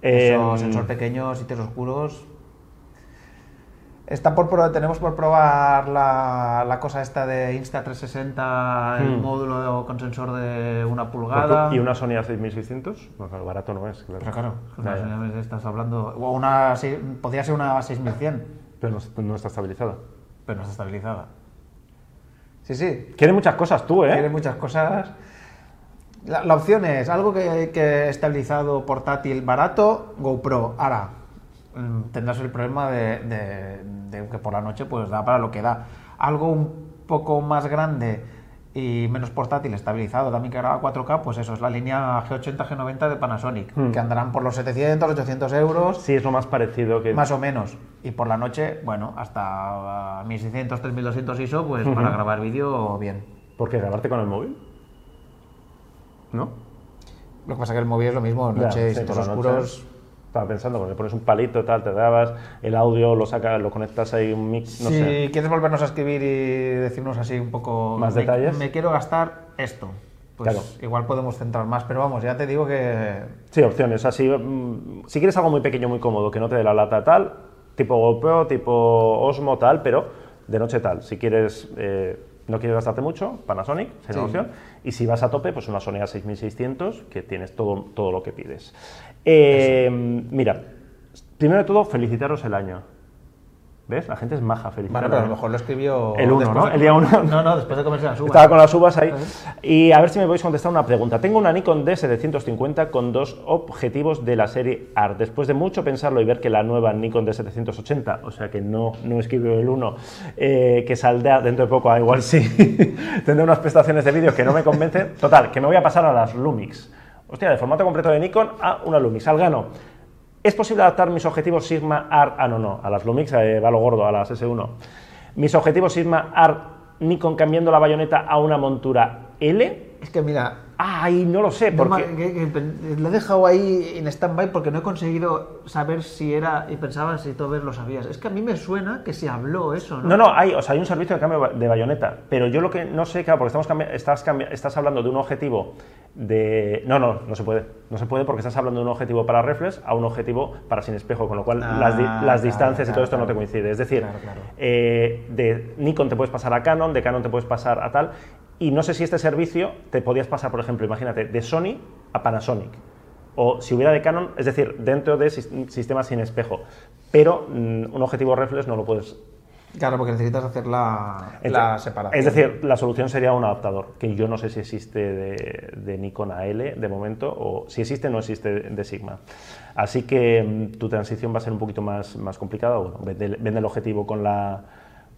[SPEAKER 1] Eh,
[SPEAKER 2] eso, sensor pequeño, sitios oscuros. Está por tenemos por probar la, la cosa esta de Insta360, el
[SPEAKER 1] Hmm.
[SPEAKER 2] módulo con sensor de una pulgada.
[SPEAKER 1] ¿Y una Sony A6600? No, claro, barato no es, claro.
[SPEAKER 2] Pero claro,
[SPEAKER 1] Ya, ya.
[SPEAKER 2] una- estás hablando. O una. Podría ser una 6100,
[SPEAKER 1] Pero no, no está estabilizada.
[SPEAKER 2] pero no está estabilizada. Sí, sí.
[SPEAKER 1] Quiere muchas cosas tú, ¿eh?
[SPEAKER 2] Tiene muchas cosas. La, la opción es algo que, que estabilizado, portátil, barato, GoPro. Ahora, mm, tendrás el problema de, de- de que por la noche pues da para lo que da. Algo un poco más grande y menos portátil, estabilizado, también que graba 4K, pues eso, es la línea G80, G90 de Panasonic,
[SPEAKER 1] Hmm.
[SPEAKER 2] que andarán por los 700, 800 euros.
[SPEAKER 1] Sí, es lo más parecido que...
[SPEAKER 2] Más o menos. Y por la noche, bueno, hasta 1600, 3200 ISO, pues para grabar vídeo bien.
[SPEAKER 1] ¿Por qué? ¿Grabarte con el móvil? ¿No?
[SPEAKER 2] Lo que pasa es que el móvil es lo mismo,
[SPEAKER 1] Ya,
[SPEAKER 2] noche y
[SPEAKER 1] la noche. Estaba pensando, cuando le pones un palito, tal, te grabas, el audio lo sacas, lo conectas ahí un mix, no
[SPEAKER 2] si
[SPEAKER 1] sé.
[SPEAKER 2] quieres volvernos a escribir y decirnos así un poco
[SPEAKER 1] ¿Más
[SPEAKER 2] me-
[SPEAKER 1] detalles?
[SPEAKER 2] Me quiero gastar esto. Pues
[SPEAKER 1] Claro.
[SPEAKER 2] igual podemos centrar más, pero vamos, ya te digo que
[SPEAKER 1] Sí, opciones. Así, mm, si quieres algo muy pequeño, muy cómodo, que no te dé la lata tal, tipo GoPro, tipo Osmo tal, pero de noche tal. Si quieres, eh, no quieres gastarte mucho, Panasonic sería
[SPEAKER 2] Sí.
[SPEAKER 1] una opción. Y si vas a tope, pues una Sony A6600, que tienes todo, todo lo que pides. Eh, mira, primero de todo, felicitaros el año. ¿Ves? La gente es maja, felicitar.
[SPEAKER 2] bueno, pero a lo mejor lo escribió
[SPEAKER 1] El uno,
[SPEAKER 2] después
[SPEAKER 1] ¿no?
[SPEAKER 2] de-
[SPEAKER 1] El día uno. <laughs>
[SPEAKER 2] No, no, después de comerse las uvas.
[SPEAKER 1] Estaba con las uvas ahí. Y a ver si me podéis contestar una pregunta. Tengo una Nikon D750 con dos objetivos de la serie ART. Después de mucho pensarlo y ver que la nueva Nikon D780, o sea que no, no escribió el 1, eh, que saldrá dentro de poco, ah, igual sí, <laughs> tendré unas prestaciones de vídeo que no me convencen. Total, que me voy a pasar a las Lumix. Hostia, de formato completo de Nikon a una Lumix. Al grano. ¿Es posible adaptar mis objetivos Sigma ART? Ah, no, no, a las Lumix eh, va lo gordo, a las S1. Mis objetivos Sigma ART Nikon cambiando la bayoneta a una montura L.
[SPEAKER 2] Es que mira,
[SPEAKER 1] Ay, no lo sé, porque...
[SPEAKER 2] lo he dejado ahí en stand-by porque no he conseguido saber si era, y pensaba si tú lo sabías. Es que a mí me suena que se habló eso, ¿no?
[SPEAKER 1] No, no, hay, o sea, hay un servicio de cambio de bayoneta, pero yo lo que no sé, claro, porque estamos cambi- estás, cambi- estás hablando de un objetivo de... No, no, no se puede. No se puede porque estás hablando de un objetivo para reflex a un objetivo para sin espejo, con lo cual
[SPEAKER 2] Ah,
[SPEAKER 1] las, di- las
[SPEAKER 2] claro,
[SPEAKER 1] distancias y todo esto no te coincide. Es decir, eh, de Nikon te puedes pasar a Canon, de Canon te puedes pasar a tal, y no sé si este servicio te podías pasar, por ejemplo, imagínate, de Sony a Panasonic. O si hubiera de Canon, es decir, dentro de sis- sistemas sin espejo. Pero mm, un objetivo reflex no lo puedes
[SPEAKER 2] Claro, porque necesitas hacer la,
[SPEAKER 1] es
[SPEAKER 2] la separación.
[SPEAKER 1] Es decir, la solución sería un adaptador, que yo no sé si existe de, de Nikon a L de momento, o si existe, no existe de Sigma. Así que mm, tu transición va a ser un poquito más, más complicada. Bueno, vende, vende el objetivo con la,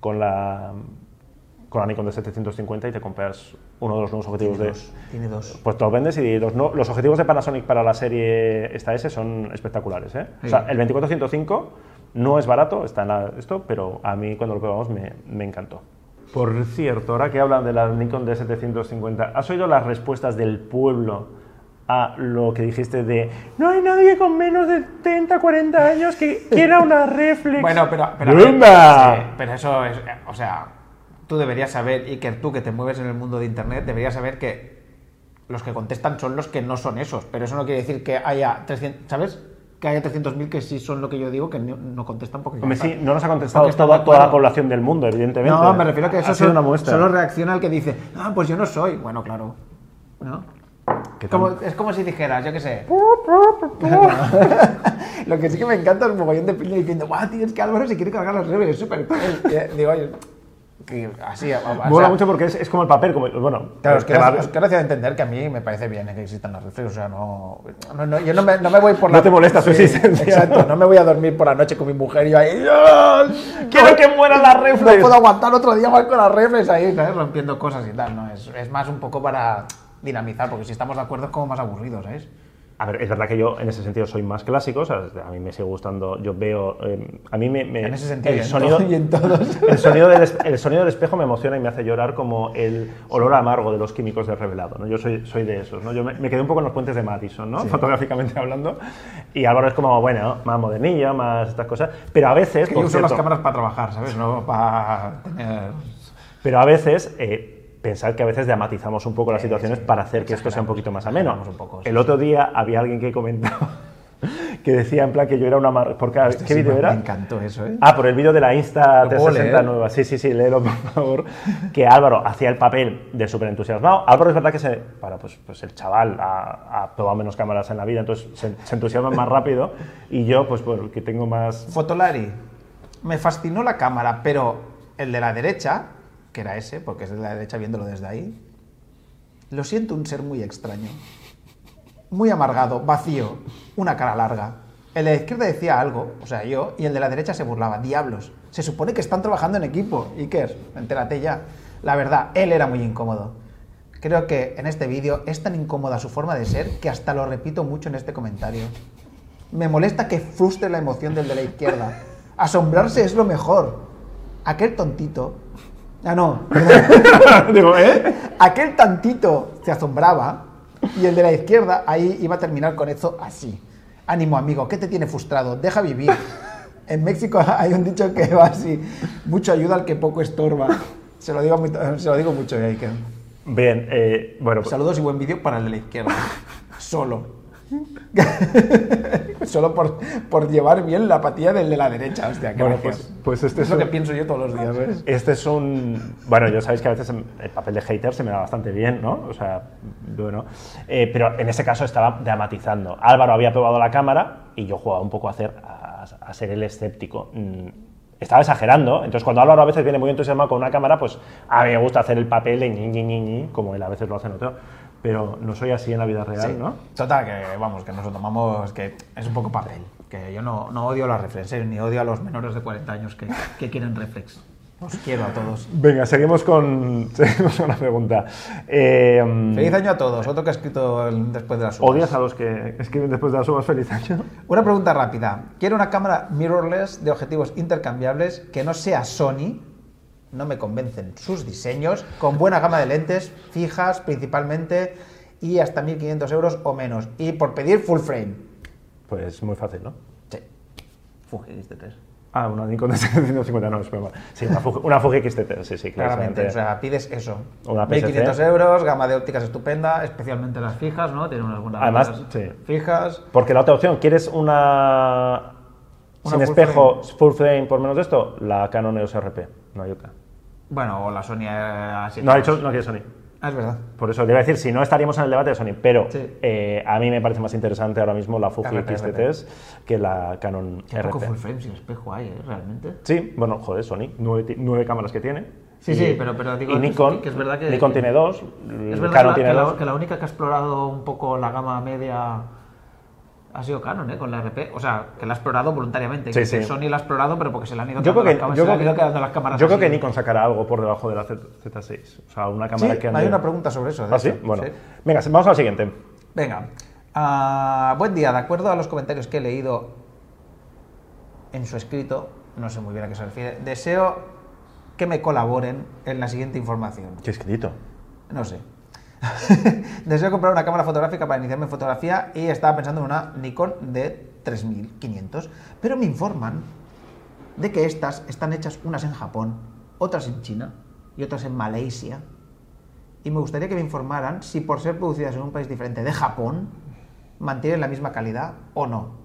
[SPEAKER 1] con la con la Nikon de 750 y te compras uno de los nuevos objetivos
[SPEAKER 2] tiene
[SPEAKER 1] de...
[SPEAKER 2] dos, tiene dos.
[SPEAKER 1] Pues te los vendes y los, no- los objetivos de Panasonic para la serie esta S son espectaculares. ¿eh? O sea,
[SPEAKER 2] Sí.
[SPEAKER 1] el 2405 no es barato, está en la- esto, pero a mí cuando lo probamos me, me encantó. Por cierto, ahora que hablan de la Nikon D750, ¿has oído las respuestas del pueblo a lo que dijiste de no hay nadie con menos de 30, 40 años que quiera una reflex?
[SPEAKER 2] Bueno, pero, pero,
[SPEAKER 1] ¡Bumba!
[SPEAKER 2] sí, pero eso es, o sea, tú deberías saber, y que tú que te mueves en el mundo de Internet, deberías saber que los que contestan son los que no son esos, pero eso no quiere decir que haya 300, ¿sabes? Que haya 300.000 que sí son lo que yo digo, que no, no contestan porque
[SPEAKER 1] Hombre, sí, no nos ha contestado toda, toda la población del mundo, evidentemente.
[SPEAKER 2] No, me refiero a que eso
[SPEAKER 1] ha sido
[SPEAKER 2] solo,
[SPEAKER 1] una muestra.
[SPEAKER 2] solo reacciona el que dice, ah, pues yo no soy. Bueno, claro. ¿No? Como- es como si dijeras, yo qué sé. <laughs> Lo que sí que me encanta es un mogollón de piña diciendo, guau, tío, es que Álvaro se quiere cargar los reves, es súper cool". Y <laughs> Digo, oye, que así. o
[SPEAKER 1] Mola
[SPEAKER 2] sea,
[SPEAKER 1] mucho porque es, es como el papel, como, bueno,
[SPEAKER 2] Claro, quiero,
[SPEAKER 1] va-
[SPEAKER 2] os quiero hacer entender que a mí me parece bien que existan las reflex, o sea, no, no, no, yo no me, no me voy por
[SPEAKER 1] No
[SPEAKER 2] la...
[SPEAKER 1] te molesta su existencia.
[SPEAKER 2] Exacto, no me voy a dormir por la noche con mi mujer y yo ahí... "Dios,
[SPEAKER 1] ¡Quiero que muera la
[SPEAKER 2] No
[SPEAKER 1] reflex!
[SPEAKER 2] puedo aguantar otro día más con las reflex ahí, ¿sabes? Rompiendo cosas y tal, ¿no? Es, es más un poco para dinamizar, porque si estamos de acuerdo es como más aburrido, ¿sabes?
[SPEAKER 1] A ver, es verdad que yo en ese sentido soy más clásico, o sea, a mí me sigue gustando, yo veo, eh, a mí me... me-
[SPEAKER 2] En ese sentido, y
[SPEAKER 1] el
[SPEAKER 2] en
[SPEAKER 1] sonido,
[SPEAKER 2] todo- y en todos. <laughs>
[SPEAKER 1] El sonido, del, es- el sonido del espejo me emociona y me hace llorar como el olor amargo de los químicos de revelado, ¿no? Yo soy, soy de esos, ¿no? Yo me, me quedé un poco en los puentes de Madison, ¿no? Fotográficamente hablando, y Álvaro es como, bueno, más modernillo, más estas cosas, pero a veces...
[SPEAKER 2] Que
[SPEAKER 1] por
[SPEAKER 2] yo uso las
[SPEAKER 1] cierto,
[SPEAKER 2] cámaras para trabajar, ¿sabes? No para tener...
[SPEAKER 1] Pero a veces, eh, pensad que a veces dramatizamos un poco las situaciones para hacer que esto sea un poquito más ameno.
[SPEAKER 2] un poco, sí,
[SPEAKER 1] El otro día había alguien que comentaba <laughs> que decía en plan que yo era una... mar- Porque, ¿Qué
[SPEAKER 2] Sí,
[SPEAKER 1] vídeo
[SPEAKER 2] me-
[SPEAKER 1] era?
[SPEAKER 2] Me encantó eso, ¿eh?
[SPEAKER 1] Ah, por el vídeo de la Insta
[SPEAKER 2] ¿Lo puedo
[SPEAKER 1] 360
[SPEAKER 2] leer?
[SPEAKER 1] nueva. Sí, sí, sí, léelo, por favor. Que Álvaro hacía el papel de súper entusiasmado. Álvaro es verdad que se, bueno, pues, pues el chaval ha, ha probado menos cámaras en la vida, entonces se, se entusiasma más rápido. Y yo, pues porque tengo más...
[SPEAKER 2] Fotolari. Me fascinó la cámara, pero el de la derecha, que era ese, porque es de la derecha viéndolo desde ahí, lo siento un ser muy extraño. Muy amargado, vacío, una cara larga. El de la izquierda decía algo, o sea, yo, y el de la derecha se burlaba. Diablos, se supone que están trabajando en equipo. Iker, entérate ya. La verdad, él era muy incómodo. Creo que en este vídeo es tan incómoda su forma de ser que hasta lo repito mucho en este comentario. Me molesta que frustre la emoción del de la izquierda. Asombrarse es lo mejor. Aquel tontito. Ah, no. <laughs>
[SPEAKER 1] Digo, ¿eh?
[SPEAKER 2] Aquel tantito se asombraba y el de la izquierda ahí iba a terminar con eso así. Ánimo, amigo, ¿qué te tiene frustrado? Deja vivir. En México <laughs> hay un dicho que va así: mucho ayuda al que poco estorba. Se lo digo, muy- se lo digo mucho, eh, Iker.
[SPEAKER 1] Bien, eh, bueno, pues-
[SPEAKER 2] Saludos y buen vídeo para el de la izquierda. Solo. <laughs> Solo por, por llevar bien la apatía del de la derecha. Hostia, qué
[SPEAKER 1] Bueno, pues- pues este
[SPEAKER 2] es
[SPEAKER 1] es
[SPEAKER 2] lo que
[SPEAKER 1] un-
[SPEAKER 2] pienso yo todos los días, ¿ves?
[SPEAKER 1] Este es un. Bueno, yo sabéis que a veces el papel de hater se me da bastante bien, ¿no? O sea, bueno. Eh, pero en ese caso estaba dramatizando. Álvaro había probado la cámara y yo jugaba un poco a, hacer, a, a ser el escéptico. Mm, Estaba exagerando. Entonces, cuando Álvaro a veces viene muy entusiasmado con una cámara, pues a mí me gusta hacer el papel de ñi, ñi, ñi, ñi, como él a veces lo hace en otro. Pero no soy así en la vida real,
[SPEAKER 2] Sí.
[SPEAKER 1] ¿no?
[SPEAKER 2] Total, que vamos, que nos lo tomamos, que es un poco papel. Que yo no, no odio las reflexes, ni odio a los menores de 40 años que, que quieren reflex. Os quiero a todos.
[SPEAKER 1] Venga, seguimos con, <laughs> seguimos con la pregunta. Eh,
[SPEAKER 2] Feliz año a todos. Otro que ha escrito después de las uvas.
[SPEAKER 1] ¿Odias a los que escriben después de las uvas feliz año?
[SPEAKER 2] Una pregunta rápida. Quiero una cámara mirrorless de objetivos intercambiables que no sea Sony. No me convencen sus diseños. Con buena gama de lentes, fijas principalmente, y hasta 1500 euros o menos. Y por pedir full frame.
[SPEAKER 1] Pues muy fácil, ¿no?
[SPEAKER 2] Sí. Fuji X-T3.
[SPEAKER 1] Ah, una Nikon de 750, no, es broma. Sí, una Fuji, una Fuji X-T3, sí, sí,
[SPEAKER 2] Claramente,
[SPEAKER 1] claramente.
[SPEAKER 2] o sea, pides eso.
[SPEAKER 1] Una PSC.
[SPEAKER 2] 1500 euros, gama de ópticas estupenda, especialmente las fijas, ¿no? Tienen unas buenas
[SPEAKER 1] Además, sí.
[SPEAKER 2] fijas.
[SPEAKER 1] Porque la otra opción, ¿quieres una,
[SPEAKER 2] Una
[SPEAKER 1] sin
[SPEAKER 2] full
[SPEAKER 1] espejo full frame por menos de esto? La Canon EOS RP, no hay otra.
[SPEAKER 2] Bueno, o la Sony A7.
[SPEAKER 1] No ha dicho, no quiere Sony.
[SPEAKER 2] Ah, es verdad.
[SPEAKER 1] Por eso le iba a decir, si no estaríamos en el debate de Sony, pero
[SPEAKER 2] Sí.
[SPEAKER 1] eh, a mí me parece más interesante ahora mismo la Fuji
[SPEAKER 2] RP.
[SPEAKER 1] X-T3 que la Canon
[SPEAKER 2] Qué poco full frame sin espejo hay, ¿eh? Realmente.
[SPEAKER 1] Sí, bueno, joder, Sony, nueve, nueve cámaras que tiene.
[SPEAKER 2] Sí,
[SPEAKER 1] Y-
[SPEAKER 2] sí, pero- pero digo
[SPEAKER 1] y Nikon,
[SPEAKER 2] que es verdad que-
[SPEAKER 1] Nikon tiene dos,
[SPEAKER 2] Es verdad
[SPEAKER 1] Canon
[SPEAKER 2] que la,
[SPEAKER 1] tiene
[SPEAKER 2] que la-
[SPEAKER 1] dos.
[SPEAKER 2] que la única que ha explorado un poco la gama media ha sido Canon, ¿eh? Con la RP. O sea, que la ha explorado voluntariamente.
[SPEAKER 1] Sí,
[SPEAKER 2] que
[SPEAKER 1] sí.
[SPEAKER 2] Sony la ha explorado, pero porque se le han ido
[SPEAKER 1] Yo creo que,
[SPEAKER 2] las
[SPEAKER 1] yo creo que-
[SPEAKER 2] quedando las cámaras
[SPEAKER 1] yo creo que Nikon sacará algo por debajo de la Z- Z6. O sea, una
[SPEAKER 2] Sí,
[SPEAKER 1] cámara que ande-
[SPEAKER 2] hay una pregunta sobre eso.
[SPEAKER 1] ¿Ah, sí? Bueno.
[SPEAKER 2] Sí.
[SPEAKER 1] Venga, vamos a la siguiente.
[SPEAKER 2] Venga. Ah, buen día. De acuerdo a los comentarios que he leído en su escrito, no sé muy bien a qué se refiere, deseo que me colaboren en la siguiente información.
[SPEAKER 1] ¿Qué escrito?
[SPEAKER 2] No sé. <laughs> Deseo comprar una cámara fotográfica para iniciarme en fotografía y estaba pensando en una Nikon de 3500. Pero me informan de que estas están hechas unas en Japón, otras en China y otras en Malasia. Y me gustaría que me informaran si por ser producidas en un país diferente de Japón, mantienen la misma calidad o no.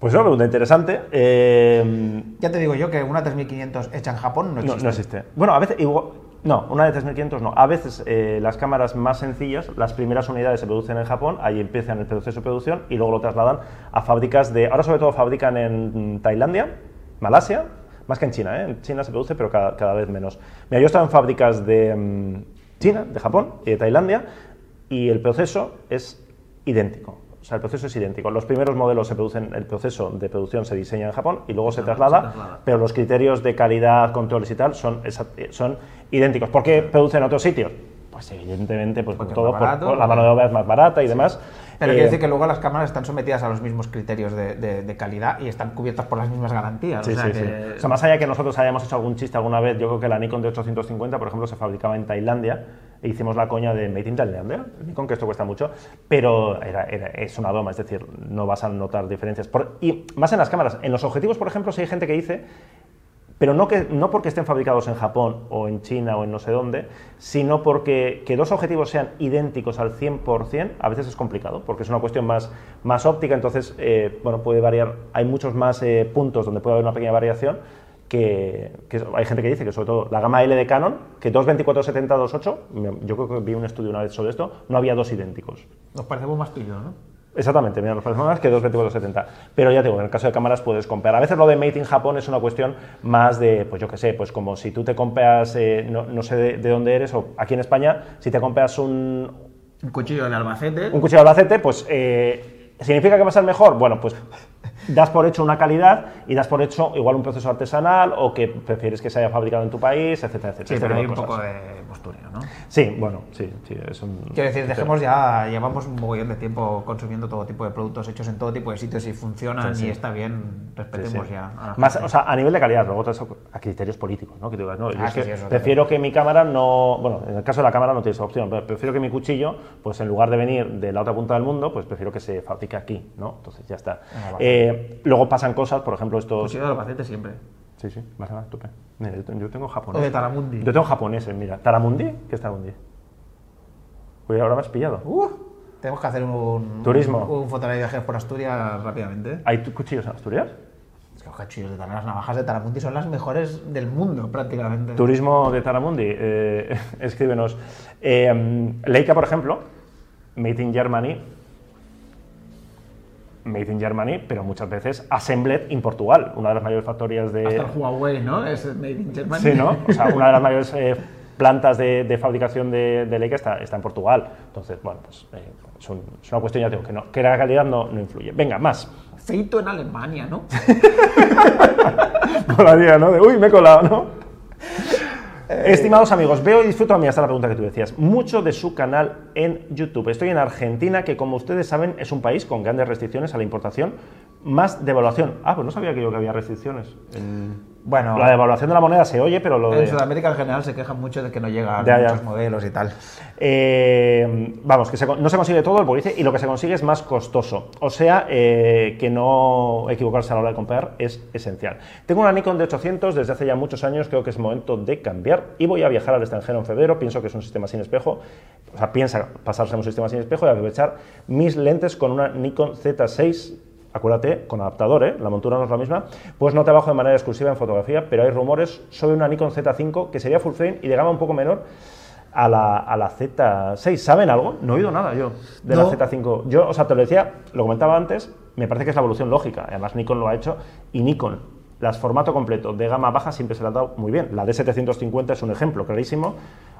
[SPEAKER 1] Pues es una pregunta interesante. Eh,
[SPEAKER 2] Ya te digo yo que una 3500 hecha en Japón no
[SPEAKER 1] no,
[SPEAKER 2] existe.
[SPEAKER 1] no existe. Bueno, a veces igual. No, una de 3500 no. A veces eh, las cámaras más sencillas, las primeras unidades se producen en Japón, ahí empiezan el proceso de producción y luego lo trasladan a fábricas de. Ahora, sobre todo, fabrican en Tailandia, Malasia, más que en China, ¿eh? En China se produce, pero cada, cada vez menos. Mira, yo he estado en fábricas de mm, China, de Japón y de Tailandia y el proceso es idéntico. O sea, el proceso es idéntico. Los primeros modelos se producen, el proceso de producción se diseña en Japón y luego se traslada,
[SPEAKER 2] traslada.
[SPEAKER 1] pero los criterios de calidad, controles y tal son, eh, son idénticos. ¿Por qué producen en otros sitios? Pues evidentemente, pues
[SPEAKER 2] Porque
[SPEAKER 1] todo por- la mano de obra es más barata y demás.
[SPEAKER 2] Pero
[SPEAKER 1] Eh,
[SPEAKER 2] quiere decir que luego las cámaras están sometidas a los mismos criterios de, de- de calidad y están cubiertas por las mismas garantías.
[SPEAKER 1] Sí,
[SPEAKER 2] o sea
[SPEAKER 1] sí,
[SPEAKER 2] que...
[SPEAKER 1] sí. O sea, más allá de que nosotros hayamos hecho algún chiste alguna vez, yo creo que la Nikon de 850, por ejemplo, se fabricaba en Tailandia hicimos la coña de Made in Tailandia, que esto cuesta mucho, pero era, es una doma, es decir, no vas a notar diferencias. Y más en las cámaras. En los objetivos, por ejemplo, si hay gente que dice pero no, que, no porque estén fabricados en Japón o en China o en no sé dónde, sino porque que dos objetivos sean idénticos al 100% a veces es complicado, porque es una cuestión más, más óptica, entonces, eh, bueno, puede variar, hay muchos más eh, puntos donde puede haber una pequeña variación, que, que hay gente que dice que sobre todo la gama L de Canon, que 224-70, 28, yo creo que vi un estudio una vez sobre esto, no había dos idénticos.
[SPEAKER 2] Nos parecemos más tú y yo, ¿no?
[SPEAKER 1] Exactamente, mira, nos parece más que 224-70. Pero ya te digo, en el caso de cámaras puedes comprar. A veces lo de Made in Japón es una cuestión más de, pues yo qué sé, pues como si tú te compras, eh, no, no sé de, de dónde eres, o aquí en España, si te compras un,
[SPEAKER 2] Un cuchillo de Albacete.
[SPEAKER 1] un cuchillo de Albacete, pues eh, ¿significa que va a ser mejor? Bueno, pues das por hecho una calidad y das por hecho igual un proceso artesanal o que prefieres que se haya fabricado en tu país, etcétera, etcétera.
[SPEAKER 2] Sí,
[SPEAKER 1] Este
[SPEAKER 2] pero hay un
[SPEAKER 1] cosas.
[SPEAKER 2] poco de postureo, ¿no?
[SPEAKER 1] Sí, bueno, sí, sí, es un...
[SPEAKER 2] Quiero decir, dejemos ya, llevamos un mogollón de tiempo consumiendo todo tipo de productos hechos en todo tipo de sitios y funcionan
[SPEAKER 1] Sí, sí.
[SPEAKER 2] y está bien, respetemos ya. a
[SPEAKER 1] Más, o sea, a nivel de calidad, luego a criterios políticos, ¿no? Que digas, no, yo
[SPEAKER 2] Ah,
[SPEAKER 1] es que
[SPEAKER 2] eso
[SPEAKER 1] prefiero que mi cámara no, bueno, en el caso de la cámara no tienes opción, pero prefiero que mi cuchillo, pues en lugar de venir de la otra punta del mundo, pues prefiero que se fabrique aquí, ¿no? Entonces ya está.
[SPEAKER 2] Ah, vale.
[SPEAKER 1] Eh, luego pasan cosas, por ejemplo, estos...
[SPEAKER 2] cuchillo de Albacete siempre.
[SPEAKER 1] Sí, sí, vas a tope. Mira, yo, yo tengo japonés.
[SPEAKER 2] O de Taramundi.
[SPEAKER 1] Yo tengo japoneses, mira. ¿Taramundi? ¿Qué es Taramundi? Uy, ahora me has pillado.
[SPEAKER 2] Uh, tenemos que hacer un,
[SPEAKER 1] Turismo.
[SPEAKER 2] un, un fotografía de viajes por Asturias rápidamente.
[SPEAKER 1] ¿Hay cuchillos en Asturias?
[SPEAKER 2] Es que los cuchillos de Taramundi, las navajas de Taramundi son las mejores del mundo prácticamente.
[SPEAKER 1] Turismo de Taramundi, eh, <laughs> escríbenos. Eh, Leica, por ejemplo, Made in Germany, Made in Germany, pero muchas veces assembled in Portugal, una de las mayores factorías de...
[SPEAKER 2] Hasta el Huawei, ¿no? Es made in Germany.
[SPEAKER 1] Sí, ¿no? O sea, una de las <laughs> mayores eh, plantas de, de fabricación de, de Leica está, está en Portugal. Entonces, bueno, pues eh, es, un- es una cuestión, ya digo, que, no, que la calidad no, no influye. Venga, más.
[SPEAKER 2] Feito en Alemania, ¿no? <laughs>
[SPEAKER 1] Molaría, ¿no? De, uy, me he colado, ¿no? <laughs> Estimados amigos, veo y disfruto a mí hasta la pregunta que tú decías. Mucho de su canal en YouTube. Estoy en Argentina, que como ustedes saben es un país con grandes restricciones a la importación, más devaluación. Ah, pues no sabía que yo que había restricciones.
[SPEAKER 2] Bueno,
[SPEAKER 1] La devaluación de la moneda se oye, pero lo
[SPEAKER 2] en
[SPEAKER 1] de...
[SPEAKER 2] Sudamérica en general se quejan mucho de que no llegan
[SPEAKER 1] Ya, ya.
[SPEAKER 2] muchos modelos y tal.
[SPEAKER 1] Eh, vamos, que se no se consigue todo, el dice, y lo que se consigue es más costoso. O sea, eh, que no equivocarse a la hora de comprar es esencial. Tengo una Nikon de 800 desde hace ya muchos años, creo que es momento de cambiar y voy a viajar al extranjero en febrero. Pienso que es un sistema sin espejo, o sea, piensa pasarse a un sistema sin espejo y aprovechar mis lentes con una Nikon Z6 acuérdate, con adaptador, ¿eh? la montura no es la misma, pues no trabajo de manera exclusiva en fotografía, pero hay rumores sobre una Nikon Z5 que sería full frame y de gama un poco menor a la, a la Z6. ¿Saben algo? No he oído nada yo de
[SPEAKER 2] No.
[SPEAKER 1] la Z5. Yo, o sea, te lo decía, lo comentaba antes, me parece que es la evolución lógica. Además, Nikon lo ha hecho y Nikon, las formato completo de gama baja siempre se le ha dado muy bien. La D750 es un ejemplo clarísimo,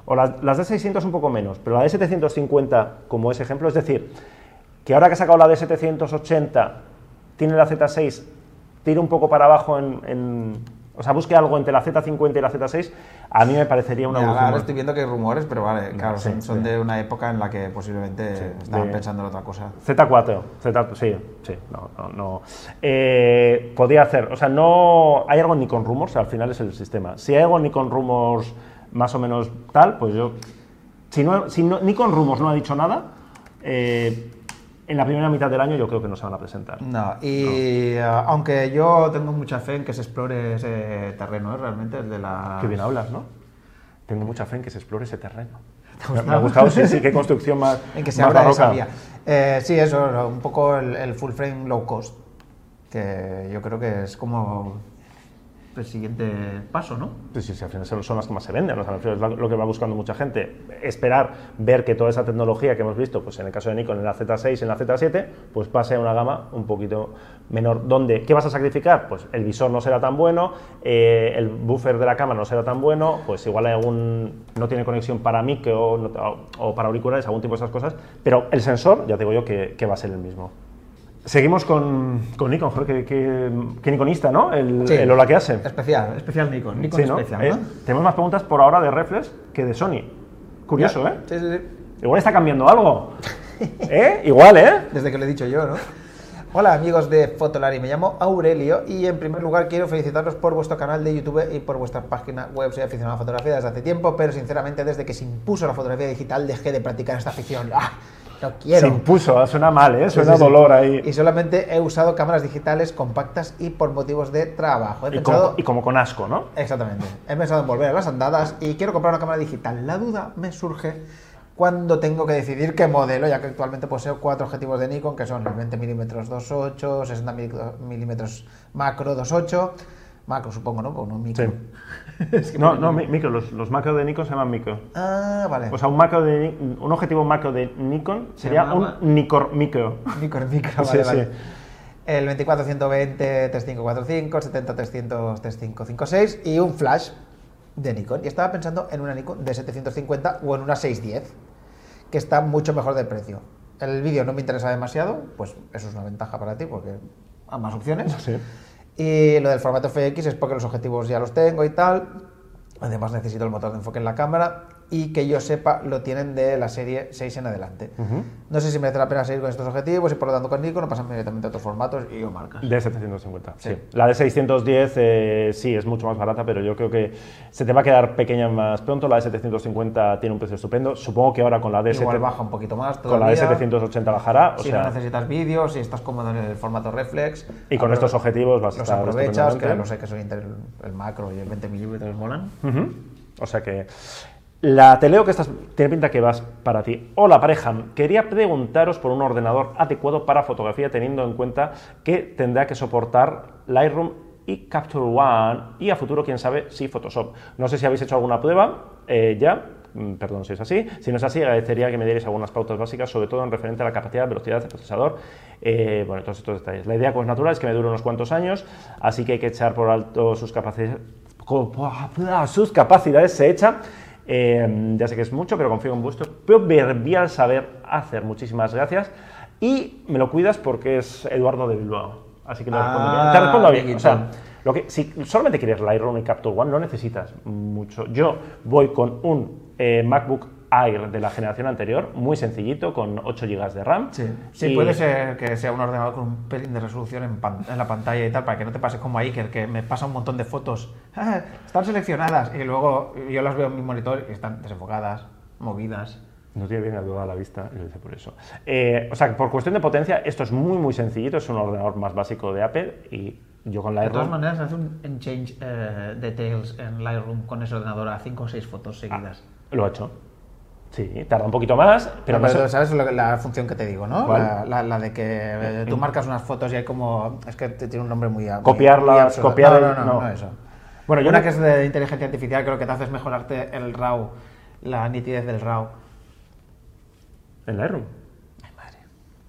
[SPEAKER 1] o las, las D600 un poco menos, pero la D750 como ese ejemplo, es decir, que ahora que ha sacado la D780 tiene la Z6, tire un poco para abajo en, en- o sea, busque algo entre la Z50 y la Z6, a mí me parecería una
[SPEAKER 2] ahora estoy viendo que hay rumores, pero vale, claro,
[SPEAKER 1] sí,
[SPEAKER 2] son, son
[SPEAKER 1] sí.
[SPEAKER 2] de una época en la que posiblemente estaban
[SPEAKER 1] de-
[SPEAKER 2] pensando en otra cosa.
[SPEAKER 1] Z4, Z, sí, sí, no, no, no. Eh, podría hacer, o sea, no, hay algo ni con rumors, al final es el sistema. Si hay algo ni con rumors más o menos tal, pues yo, si, no, si no, ni con rumors no ha dicho nada, eh, en la primera mitad del año yo creo que no se van a presentar.
[SPEAKER 2] No, y eh, aunque yo tengo mucha fe en que se explore ese terreno, ¿eh? realmente, el de la...
[SPEAKER 1] Qué bien hablas, ¿no? Tengo mucha fe en que se explore ese terreno. Me, me ha gustado, sí, sí, qué <laughs> construcción más.
[SPEAKER 2] En que se abra esa vía. Eh, sí, eso, un poco el, el full frame low cost, que yo creo que es como el siguiente paso, ¿no?
[SPEAKER 1] Sí, sí, sí, al final son las que más se venden, o sea, al final es lo que va buscando mucha gente. Esperar, ver que toda esa tecnología que hemos visto, pues en el caso de Nikon en la Z6, en la Z7, pues pase a una gama un poquito menor. ¿Dónde? ¿Qué vas a sacrificar? Pues el visor no será tan bueno, eh, el buffer de la cámara no será tan bueno, pues igual hay algún, no tiene conexión para micro o, no- o para auriculares, algún tipo de esas cosas, pero el sensor, ya te digo yo que va a ser el mismo. Seguimos con, con Nikon, joder, qué, qué- nikonista, ¿no? El,
[SPEAKER 2] Sí.
[SPEAKER 1] el Hola que hace.
[SPEAKER 2] Especial, especial Nikon, Nikon
[SPEAKER 1] Sí, ¿no?
[SPEAKER 2] especial,
[SPEAKER 1] Eh,
[SPEAKER 2] ¿no?
[SPEAKER 1] tenemos más preguntas por ahora de Reflex que de Sony. Curioso. ¿eh?
[SPEAKER 2] Sí, sí, sí.
[SPEAKER 1] Igual está cambiando algo. <laughs> ¿Eh? Igual, ¿eh?
[SPEAKER 2] Desde que lo he dicho yo, ¿no? Hola amigos de Fotolari, me llamo Aurelio y en primer lugar quiero felicitarlos por vuestro canal de YouTube y por vuestra página web. Soy aficionado a la fotografía desde hace tiempo, pero sinceramente desde que se impuso la fotografía digital dejé de practicar esta afición. ¡Ah! No quiero.
[SPEAKER 1] Se impuso, suena mal, ¿eh? Suena
[SPEAKER 2] Sí,
[SPEAKER 1] dolor ahí.
[SPEAKER 2] Y solamente he usado cámaras digitales compactas y por motivos de trabajo. He
[SPEAKER 1] Y
[SPEAKER 2] pensado...
[SPEAKER 1] como, y como con asco, ¿no?
[SPEAKER 2] Exactamente. He pensado en volver a las andadas y quiero comprar una cámara digital. La duda me surge cuando tengo que decidir qué modelo, ya que actualmente poseo cuatro objetivos de Nikon, que son el 20 mm 2.8, 60 mm macro 2.8, macro supongo, ¿no? Pues no micro.
[SPEAKER 1] Sí. <laughs>
[SPEAKER 2] Es que
[SPEAKER 1] No, no, mi- micro, los, los macro de Nikon se llaman micro.
[SPEAKER 2] Ah, vale.
[SPEAKER 1] O sea, un, macro de, un objetivo macro de Nikon sería un Nikon micro.
[SPEAKER 2] Micro, micro, <laughs>
[SPEAKER 1] Sí,
[SPEAKER 2] vale,
[SPEAKER 1] sí.
[SPEAKER 2] vale. El 24-120 3545, el 70-300 3556 y un flash de Nikon. Y estaba pensando en una Nikon de 750 o en una 610, que está mucho mejor de precio. El vídeo no me interesa demasiado, pues eso es una ventaja para ti porque hay más opciones.
[SPEAKER 1] Sí.
[SPEAKER 2] Y lo del formato FX es porque los objetivos ya los tengo y tal. Además necesito el motor de enfoque en la cámara y que yo sepa lo tienen de la serie 6 en adelante. No sé si merece la pena seguir con estos objetivos y por lo tanto con Nikon o pasarme directamente a otros formatos y o marcas.
[SPEAKER 1] De 750, sí.
[SPEAKER 2] Sí.
[SPEAKER 1] La de 610 eh, sí es mucho más barata, pero yo creo que se te va a quedar pequeña más pronto. La de 750 tiene un precio estupendo. Supongo que ahora con la de,
[SPEAKER 2] Igual
[SPEAKER 1] 7
[SPEAKER 2] baja un poquito más
[SPEAKER 1] con la de
[SPEAKER 2] todavía.
[SPEAKER 1] 780 bajará. O
[SPEAKER 2] si
[SPEAKER 1] sea,
[SPEAKER 2] no necesitas vídeos, si estás cómodo en el formato reflex.
[SPEAKER 1] y con estos objetivos vas a
[SPEAKER 2] los
[SPEAKER 1] estar
[SPEAKER 2] aprovechas, que lo sé que son inter- el macro y el 20 milímetros molan.
[SPEAKER 1] Ujú. O sea que la te leo que estás, tiene pinta que vas para ti. Hola pareja, quería preguntaros por un ordenador adecuado para fotografía teniendo en cuenta que tendrá que soportar Lightroom y Capture One y a futuro quién sabe si Photoshop. No sé si habéis hecho alguna prueba eh, ya. mm, Perdón si es así. Si no es así, agradecería que me dierais algunas pautas básicas, sobre todo en referente a la capacidad, velocidad procesador, eh, bueno, todos estos detalles. La idea, pues natural, es que me dure unos cuantos años, así que hay que echar por alto sus capacidades, <laughs> sus capacidades se echa. Eh, ya sé que es mucho, pero confío en vuestro proverbial saber hacer. Muchísimas gracias. Y me lo cuidas porque es Eduardo de Bilbao. Así que respondo
[SPEAKER 2] Ah,
[SPEAKER 1] bien. Te respondo bien. O sea, lo que, si solamente quieres Lightroom y Capture One, no necesitas mucho. Yo voy con un eh, MacBook Air de la generación anterior, muy sencillito, con 8 GB de RAM.
[SPEAKER 2] Sí, sí
[SPEAKER 1] Y-
[SPEAKER 2] puede ser que sea un ordenador con un pelín de resolución en, pan- en la pantalla y tal, para que no te pase como a Iker, que me pasa un montón de fotos. "Ah, <laughs> están seleccionadas y luego yo las veo en mi monitor y están desenfocadas, movidas.
[SPEAKER 1] No tiene bien ayuda a la vista, lo dice por eso. Eh, o sea, por cuestión de potencia, esto es muy, muy sencillito, es un ordenador más básico de Apple y yo con
[SPEAKER 2] De todas
[SPEAKER 1] Lightroom...
[SPEAKER 2] maneras, hace un change eh, details en Lightroom con ese ordenador a 5 o 6 fotos seguidas.
[SPEAKER 1] Lo ha hecho. Sí, tarda un poquito más, pero,
[SPEAKER 2] Pero, ¿sabes lo la función que te digo, no? La, la- la de que eh, tú marcas unas fotos y hay como... Es que te- tiene un nombre muy...
[SPEAKER 1] Copiarlas,
[SPEAKER 2] muy
[SPEAKER 1] copiar
[SPEAKER 2] No, no, no,
[SPEAKER 1] no.
[SPEAKER 2] eso.
[SPEAKER 1] Bueno, yo
[SPEAKER 2] Una
[SPEAKER 1] no-
[SPEAKER 2] que es de inteligencia artificial, creo que te hace es mejorarte el RAW, la nitidez del RAW.
[SPEAKER 1] ¿En Lightroom?
[SPEAKER 2] Ay, madre.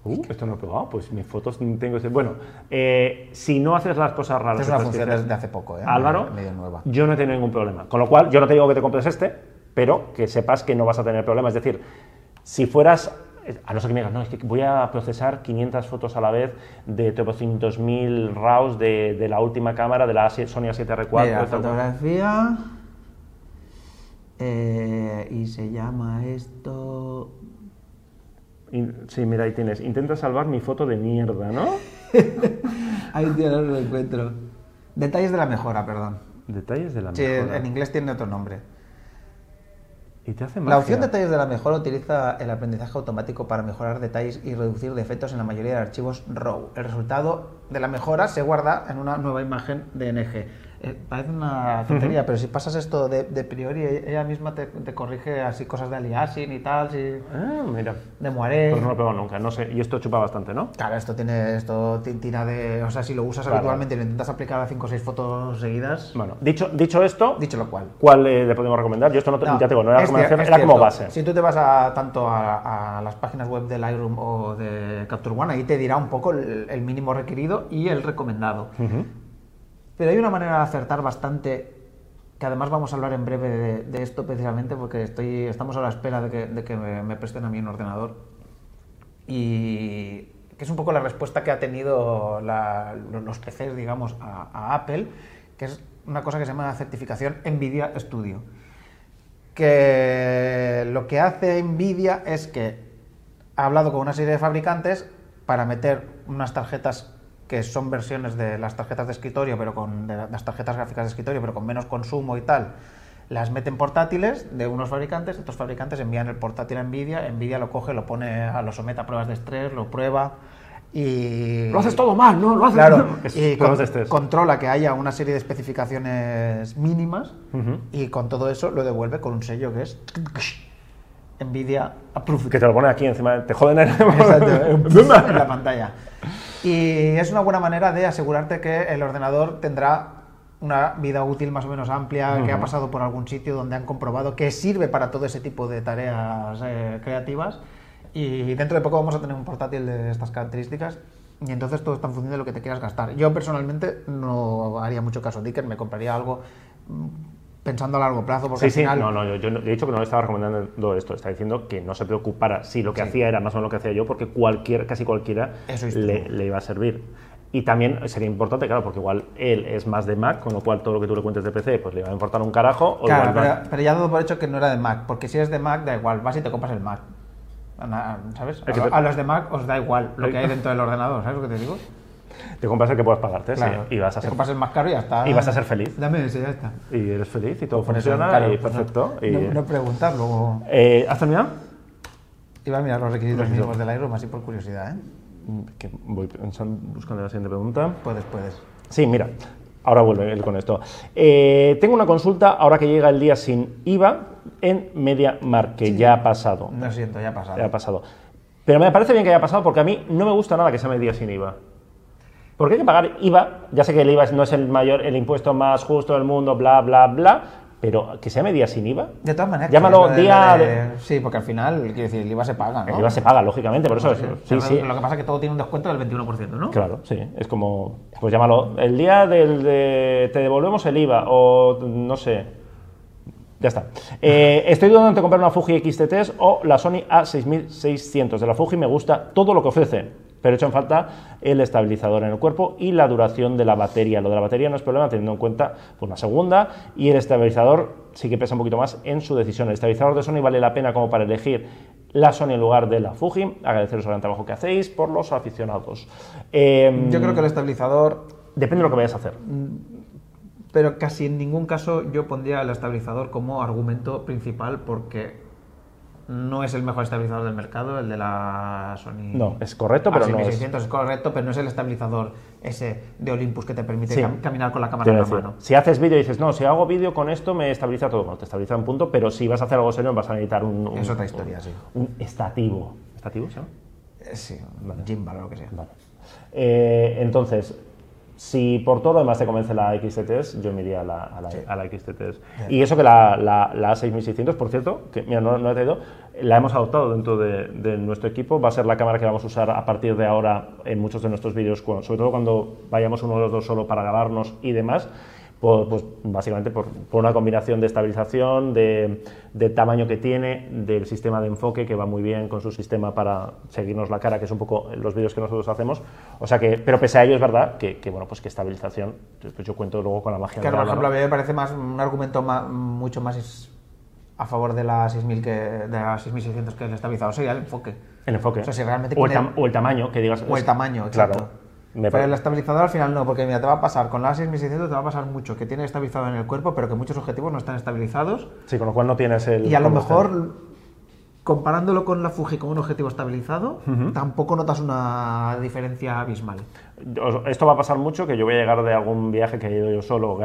[SPEAKER 1] Uh, esto no he probado, pues mis fotos tengo ese... Bueno, eh, si no haces las cosas raras...
[SPEAKER 2] Esta es una función desde hace poco, ¿eh?
[SPEAKER 1] Álvaro,
[SPEAKER 2] Medio nueva.
[SPEAKER 1] yo no he tenido ningún problema. Con lo cual, yo no te digo que te compres este, pero que sepas que no vas a tener problema. Es decir, si fueras... A no ser que me digas, no, es que voy a procesar 500 fotos a la vez de 300.000 RAWs de, de la última cámara, de la A7 Sony A7R4.
[SPEAKER 2] Mira, fotografía... eh, y se llama esto...
[SPEAKER 1] Sí, mira, ahí tienes. Intenta salvar mi foto de mierda, ¿no?
[SPEAKER 2] Ay, tío, no lo encuentro. Detalles de la mejora, perdón.
[SPEAKER 1] Detalles de la
[SPEAKER 2] Sí,
[SPEAKER 1] mejora.
[SPEAKER 2] en inglés tiene otro nombre.
[SPEAKER 1] Y te hace
[SPEAKER 2] La opción detalles de la mejora utiliza el aprendizaje automático para mejorar detalles y reducir defectos en la mayoría de archivos RAW. El resultado de la mejora se guarda en una nueva imagen DNG. Eh, parece una tontería, pero si pasas esto de, de priori, ella misma te, te corrige así cosas de aliasing y tal, si,
[SPEAKER 1] Ah, mira.
[SPEAKER 2] de moiré.
[SPEAKER 1] Pues no lo probado nunca, no sé. Y esto chupa bastante, ¿no?
[SPEAKER 2] Claro, esto tiene esto ti- tira de, o sea, si lo usas
[SPEAKER 1] Claro.
[SPEAKER 2] habitualmente y lo intentas aplicar a 5 o 6 fotos seguidas,
[SPEAKER 1] Bueno, dicho, dicho esto,
[SPEAKER 2] dicho lo cual.
[SPEAKER 1] ¿cuál eh, le podemos recomendar? Yo esto no, te-
[SPEAKER 2] No,
[SPEAKER 1] ya te digo, no era recomendación,
[SPEAKER 2] cier- es
[SPEAKER 1] era como
[SPEAKER 2] cierto.
[SPEAKER 1] base.
[SPEAKER 2] Si tú te vas a, tanto a, a las páginas web de Lightroom o de Capture One, ahí te dirá un poco el, el mínimo requerido y el recomendado.
[SPEAKER 1] Ujú.
[SPEAKER 2] Pero hay una manera de acertar bastante, que además vamos a hablar en breve de, esto precisamente, porque estoy, estamos a la espera de que, me, presten a mí un ordenador. Y que es un poco la respuesta que ha tenido la- los PCs, digamos, a, a Apple, que es una cosa que se llama certificación NVIDIA Studio. Que lo que hace NVIDIA es que ha hablado con una serie de fabricantes para meter unas tarjetas que son versiones de las tarjetas de escritorio, pero con de las tarjetas gráficas de escritorio, pero con menos consumo y tal. Las meten portátiles de unos fabricantes, estos fabricantes envían el portátil a Nvidia, Nvidia lo coge, lo pone, a lo somete a pruebas de estrés, lo prueba y
[SPEAKER 3] Lo haces todo mal, ¿no? Lo haces
[SPEAKER 2] Claro,
[SPEAKER 1] Es
[SPEAKER 2] y con-
[SPEAKER 1] de estrés.
[SPEAKER 2] controla que haya una serie de especificaciones mínimas
[SPEAKER 1] Ujú.
[SPEAKER 2] y con todo eso lo devuelve con un sello que es Nvidia Approved.
[SPEAKER 1] Que te lo pone aquí encima, te joden.
[SPEAKER 2] Exacto, <laughs> en la pantalla. Y es una buena manera de asegurarte que el ordenador tendrá una vida útil más o menos amplia, que ha pasado por algún sitio donde han comprobado que sirve para todo ese tipo de tareas eh, creativas. Y dentro de poco vamos a tener un portátil de estas características. Y entonces todo está en función de lo que te quieras gastar. Yo personalmente no haría mucho caso a Dicker, me compraría algo pensando a largo plazo, porque
[SPEAKER 1] Sí,
[SPEAKER 2] al
[SPEAKER 1] sí,
[SPEAKER 2] final
[SPEAKER 1] no, no, yo, yo he dicho que no le estaba recomendando esto, está diciendo que no se preocupara si lo que
[SPEAKER 2] Sí.
[SPEAKER 1] hacía era más o menos lo que hacía yo, porque cualquier, casi cualquiera le, le iba a servir. Y también sería importante, claro, porque igual él es más de Mac, con lo cual todo lo que tú le cuentes de PC, pues le va a importar un carajo. O
[SPEAKER 2] Claro,
[SPEAKER 1] igual
[SPEAKER 2] pero, pero ya dado por hecho que no era de Mac, porque si es de Mac da igual, vas y te compras el Mac. ¿Sabes? A, a los de Mac os da igual lo que hay dentro del ordenador, ¿sabes lo que te digo?
[SPEAKER 1] Te compras el que puedas pagarte, sí,
[SPEAKER 2] Claro.
[SPEAKER 1] y vas a
[SPEAKER 2] te
[SPEAKER 1] ser
[SPEAKER 2] compras el más caro y ya está.
[SPEAKER 1] y vas a ser feliz.
[SPEAKER 2] Dame ese, ya está.
[SPEAKER 1] Y eres feliz y todo
[SPEAKER 2] Por eso,
[SPEAKER 1] funciona
[SPEAKER 2] claro,
[SPEAKER 1] y
[SPEAKER 2] pues no-
[SPEAKER 1] perfecto. y-
[SPEAKER 2] No, no preguntar, luego
[SPEAKER 1] Eh, ¿Has terminado?
[SPEAKER 2] iba a mirar los requisitos
[SPEAKER 1] Requisitos.
[SPEAKER 2] mínimos del Lightroom así por curiosidad, ¿eh?
[SPEAKER 1] Mm, Que voy pensando, buscando la siguiente pregunta.
[SPEAKER 2] Puedes, puedes.
[SPEAKER 1] Sí, mira, ahora vuelve él con esto. Eh, tengo una consulta ahora que llega el día sin IVA en MediaMarkt, que ya ha pasado.
[SPEAKER 2] Lo siento, ya ha pasado.
[SPEAKER 1] Ya ha pasado. Pero me parece bien que haya pasado porque a mí no me gusta nada que sea día sin IVA. Porque hay que pagar IVA, ya sé que el IVA no es el mayor, el impuesto más justo del mundo, bla, bla, bla, pero que sea día sin IVA.
[SPEAKER 2] De todas maneras,
[SPEAKER 1] Llámalo
[SPEAKER 2] de-
[SPEAKER 1] día
[SPEAKER 2] lo
[SPEAKER 1] de-
[SPEAKER 2] de- Sí, porque al final, quiero decir, el IVA se paga, ¿no?
[SPEAKER 1] El IVA se paga, lógicamente, por eso es. Sí,
[SPEAKER 2] Lo-
[SPEAKER 1] sí.
[SPEAKER 2] Lo que pasa es que todo tiene un descuento del 21%, ¿no?
[SPEAKER 1] Claro, sí. Es como, pues llámalo, el día del de te devolvemos el IVA o no sé. Ya está. <laughs> Eh, estoy dudando entre comprar una Fuji XT3 o la Sony A6600. De la Fuji me gusta todo lo que ofrece, pero en falta el estabilizador en el cuerpo y la duración de la batería. Lo de la batería no es problema teniendo en cuenta pues, una segunda y el estabilizador sí que pesa un poquito más en su decisión. El estabilizador de Sony vale la pena como para elegir la Sony en lugar de la Fuji. Agradeceros el gran trabajo que hacéis por los aficionados. Eh,
[SPEAKER 2] Yo creo que el estabilizador
[SPEAKER 1] Depende de lo que vayas a hacer.
[SPEAKER 2] Pero casi en ningún caso yo pondría el estabilizador como argumento principal porque no es el mejor estabilizador del mercado, el de la Sony.
[SPEAKER 1] No, es correcto, pero no es-
[SPEAKER 2] 6600 es correcto, pero no es el estabilizador ese de Olympus que te permite
[SPEAKER 1] Sí.
[SPEAKER 2] cam- caminar con la cámara en la mano.
[SPEAKER 1] Si haces vídeo y dices, no, si hago vídeo con esto me estabiliza todo. Bueno, te estabiliza un punto, pero si vas a hacer algo serio vas a necesitar un... un-
[SPEAKER 2] Es otra historia, sí.
[SPEAKER 1] Un estativo. ¿Estativo?
[SPEAKER 2] Eh, Sí, gimbal o lo que sea.
[SPEAKER 1] Vale. Eh, entonces, si por todo lo demás te convence la XT3, yo me iría a la, a la, a la XT3. Y eso que la, la, la A6600, por cierto, que mira, no, no he traído, la hemos adoptado dentro de, de nuestro equipo. Va a ser la cámara que vamos a usar a partir de ahora en muchos de nuestros vídeos, sobre todo cuando vayamos uno de los dos solo para grabarnos y demás. Pues, pues, básicamente por, por una combinación de estabilización, de, de tamaño que tiene, del sistema de enfoque que va muy bien con su sistema para seguirnos la cara, que es un poco los vídeos que nosotros hacemos. O sea que, pero pese a ello es verdad que, que, bueno, pues que estabilización, pues yo cuento luego con la magia
[SPEAKER 2] Claro,
[SPEAKER 1] de
[SPEAKER 2] por ejemplo, a mí me parece más un argumento mucho más es- a favor de la 6000 que de la 6600 que el estabilizador sería el enfoque.
[SPEAKER 1] el enfoque.
[SPEAKER 2] O sea, si realmente
[SPEAKER 1] o, el tam- o el tamaño, que digas.
[SPEAKER 2] O el tamaño,
[SPEAKER 1] Claro. Me
[SPEAKER 2] pero el estabilizador al final no, porque mira, te va a pasar con la 6600 te va a pasar mucho, que tiene estabilizado en el cuerpo, pero que muchos objetivos no están estabilizados.
[SPEAKER 1] Sí, con lo cual no tienes el.
[SPEAKER 2] Y a lo mejor, comparándolo con la Fuji como un objetivo estabilizado, tampoco notas una diferencia abismal.
[SPEAKER 1] Esto va a pasar mucho, que yo voy a llegar de algún viaje que he ido yo solo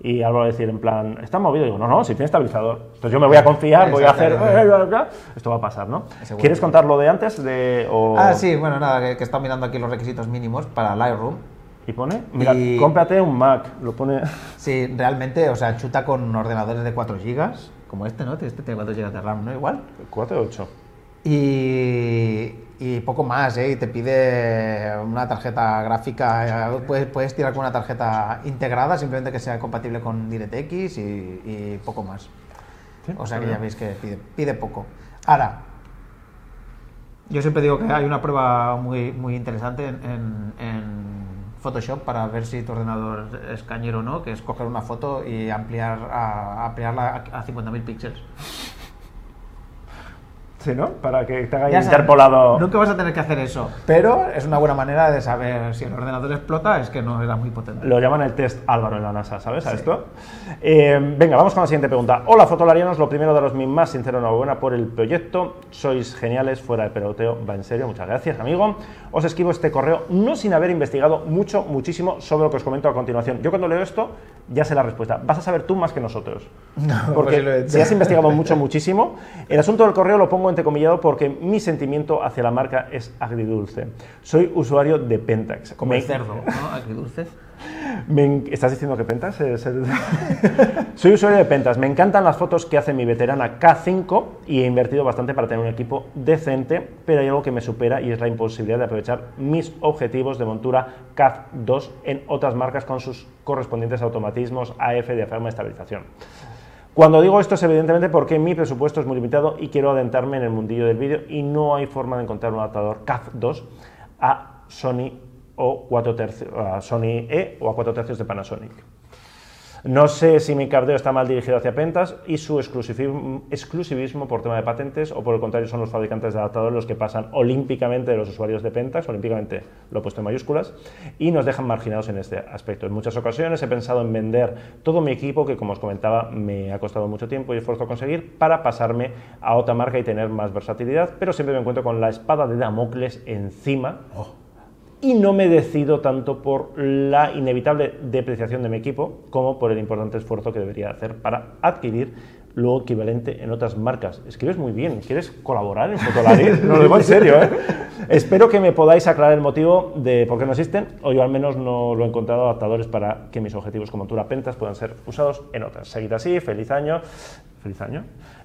[SPEAKER 1] y algo va a decir en plan, ¿está movido? Y digo, no, no, si tiene estabilizador. Entonces yo me voy a confiar, voy a hacer...
[SPEAKER 2] Exactamente.
[SPEAKER 1] Esto va a pasar, ¿no? ¿Quieres contar lo de antes? De, o-
[SPEAKER 2] Ah, sí, bueno, nada, que, que estado mirando aquí los requisitos mínimos para Lightroom.
[SPEAKER 1] ¿Y pone? Mira,
[SPEAKER 2] Y-
[SPEAKER 1] cómprate un Mac. Lo pone...
[SPEAKER 2] Sí, realmente, o sea, chuta con ordenadores de 4 GB, como este, ¿no? Este tiene 4 GB de RAM, ¿no? Igual.
[SPEAKER 1] 4 o 8.
[SPEAKER 2] Y, y poco más, ¿eh? Y te pide una tarjeta gráfica, eh, puedes, puedes tirar con una tarjeta integrada, simplemente que sea compatible con DirectX y, y poco más. o sea que ya veis que pide, pide poco. Ahora, yo siempre digo que hay una prueba muy, muy interesante en, en- en Photoshop para ver si tu ordenador es cañero o no, que es coger una foto y ampliar a, ampliarla a, a 50.000 píxeles.
[SPEAKER 1] Sí, ¿no? Para que te haga interpolado.
[SPEAKER 2] Nunca vas a tener que hacer eso, pero es una buena manera de saber si el ordenador explota, es que no era muy potente.
[SPEAKER 1] Lo llaman el test Álvaro en la NASA, ¿sabes? A esto. Eh, venga, vamos con la siguiente pregunta. Hola, fotolarianos. Lo primero, daros mi más sincero enhorabuena por el proyecto. Sois geniales, fuera de peloteo, va en serio. Muchas gracias, amigo. Os escribo este correo no sin haber investigado mucho, muchísimo sobre lo que os comento a continuación. Yo cuando leo esto, ya sé la respuesta. Vas a saber tú más que nosotros. <laughs> Porque
[SPEAKER 2] posiblemente.
[SPEAKER 1] si has investigado mucho, <laughs> muchísimo. El asunto del correo lo pongo entrecomillado porque mi sentimiento hacia la marca es agridulce. Soy usuario de Pentax.
[SPEAKER 2] Como
[SPEAKER 1] Me-
[SPEAKER 2] el cerdo, ¿no? Agridulce.
[SPEAKER 1] me en- ¿Estás diciendo que es el- <laughs> Soy usuario de Pentas. Me encantan las fotos que hace mi veterana K5 y he invertido bastante para tener un equipo decente, pero hay algo que me supera y es la imposibilidad de aprovechar mis objetivos de montura CAF2 en otras marcas con sus correspondientes automatismos AF, diafragma y estabilización. Cuando digo esto es evidentemente porque mi presupuesto es muy limitado y quiero adentrarme en el mundillo del vídeo y no hay forma de encontrar un adaptador CAF2 a Sony o 4 tercios, a Sony E o a 4 tercios de Panasonic. No sé si mi cabdeo está mal dirigido hacia Pentas y su exclusivismo, por tema de patentes o por el contrario son los fabricantes de adaptadores los que pasan olímpicamente de los usuarios de Pentas, olímpicamente lo he puesto en mayúsculas, y nos dejan marginados en este aspecto. En muchas ocasiones he pensado en vender todo mi equipo, que como os comentaba me ha costado mucho tiempo y esfuerzo conseguir, para pasarme a otra marca y tener más versatilidad, pero siempre me encuentro con la espada de Damocles encima y no me decido tanto por la inevitable depreciación de mi equipo como por el importante esfuerzo que debería hacer para adquirir lo equivalente en otras marcas. Escribes muy bien, ¿quieres colaborar en Fotolari? <laughs> No lo digo en serio, ¿eh? Espero que me podáis aclarar el motivo de por qué no existen, o yo al menos no lo he encontrado adaptadores para que mis objetivos como montura Pentas puedan ser usados en otras. Seguid así, feliz año, feliz año,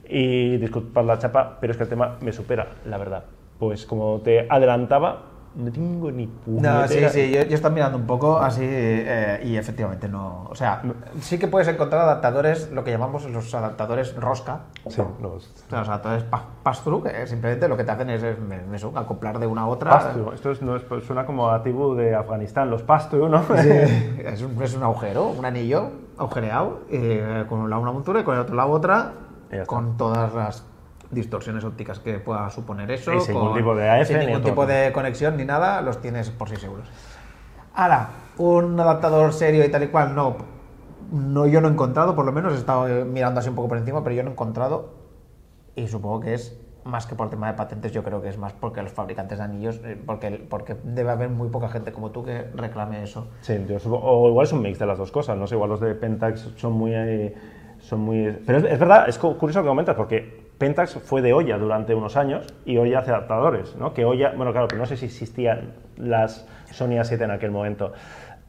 [SPEAKER 1] y disculpad la chapa, pero es que el tema me supera, la verdad. Pues como te adelantaba, no tengo ni
[SPEAKER 2] No, sí, sí, yo, yo estoy mirando un poco así eh, y efectivamente no. O sea, sí que puedes encontrar adaptadores, lo que llamamos los adaptadores rosca,
[SPEAKER 1] Sí, los...
[SPEAKER 2] o sea, los adaptadores pa- pass-through, que simplemente lo que te hacen es, es eso, acoplar de una a otra.
[SPEAKER 1] Pastu, esto es, no es- pues suena como a tribu de Afganistán, los Pastu, ¿no?
[SPEAKER 2] Sí, <laughs> es, un, es un agujero, un anillo agujereado, eh, con un lado una montura y con el otro lado otra, con todas las distorsiones ópticas que pueda suponer eso.
[SPEAKER 1] Sin ningún tipo de AF
[SPEAKER 2] sin
[SPEAKER 1] ni
[SPEAKER 2] ningún tipo de conexión ni nada, los tienes por 6 euros. Ahora, un adaptador serio y tal y cual, no. no yo no he encontrado, por lo menos he estado mirando así un poco por encima, pero yo no he encontrado. Y supongo que es más que por tema de patentes, yo creo que es más porque los fabricantes de anillos, eh, porque, porque debe haber muy poca gente como tú que reclame eso.
[SPEAKER 1] Sí, yo supongo- o igual es un mix de las dos cosas, no sé, igual los de Pentax son muy... eh, son muy pero es, es verdad, es cu- curioso que comentas, porque Pentax fue de olla durante unos años y Olla hace adaptadores, ¿no? Que Olla, bueno, claro, pero no sé si existían las Sony A7 en aquel momento.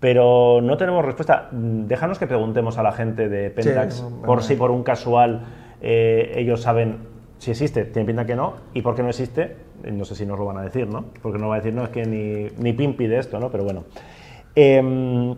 [SPEAKER 1] Pero no tenemos respuesta. Mm, Déjanos que preguntemos a la gente de Pentax
[SPEAKER 2] Sí,
[SPEAKER 1] por
[SPEAKER 2] bueno.
[SPEAKER 1] si por un casual eh, ellos saben si existe, tiene pinta que no, y por qué no existe, eh, no sé si nos lo van a decir, ¿no? Porque no va a decir, no, es que ni, ni Pimpi de esto, ¿no? Pero bueno. Em,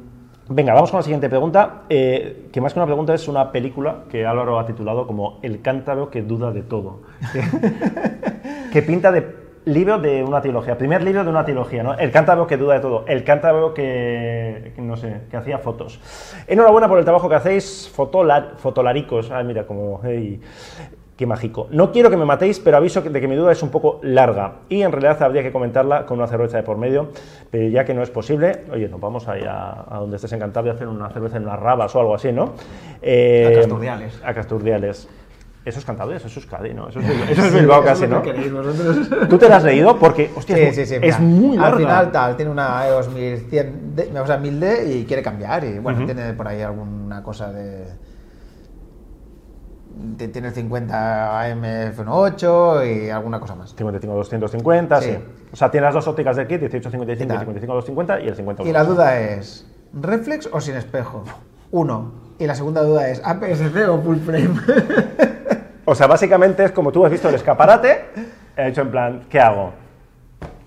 [SPEAKER 1] venga, vamos con la siguiente pregunta, eh, que más que una pregunta es una película que Álvaro ha titulado como El cántaro que duda de todo. <laughs> que pinta de libro de una trilogía, primer libro de una trilogía, ¿no? El cántaro que duda de todo, el cántaro que, no sé, que hacía fotos. Enhorabuena por el trabajo que hacéis, fotola- fotolaricos. Ay, mira, como, qué mágico. No quiero que me matéis, pero aviso de que mi duda es un poco larga y en realidad habría que comentarla con una cerveza de por medio, pero ya que no es posible, oye, nos vamos ahí a, a donde estés encantado de hacer una cerveza en unas rabas o algo así, ¿no? Eh,
[SPEAKER 2] A Casturdiales.
[SPEAKER 1] A Casturdiales. Eso es Cantabria, eso es Euskadi, ¿no? Eso es, <laughs> eso es Bilbao casi, ¿no? <laughs> ¿Tú te la has leído? Porque, hostia,
[SPEAKER 2] Sí,
[SPEAKER 1] es,
[SPEAKER 2] sí, sí.
[SPEAKER 1] es muy larga.
[SPEAKER 2] Al final tal, tiene una EOS 1100, o sea, 1000D y quiere cambiar. Y bueno, tiene por ahí alguna cosa de. Tiene el 50 AM F18 y alguna cosa más.
[SPEAKER 1] 55 250, sí.
[SPEAKER 2] Sí.
[SPEAKER 1] O sea, tiene las dos ópticas de kit, 1855
[SPEAKER 2] ¿Qué
[SPEAKER 1] y
[SPEAKER 2] tal?
[SPEAKER 1] 55 250 y el 50
[SPEAKER 2] Y la duda es: ¿reflex o sin espejo? Uno. Y la segunda duda es: ¿APS-C o full frame? <laughs>
[SPEAKER 1] O sea, básicamente es como tú has visto el escaparate, he hecho en plan, ¿qué hago?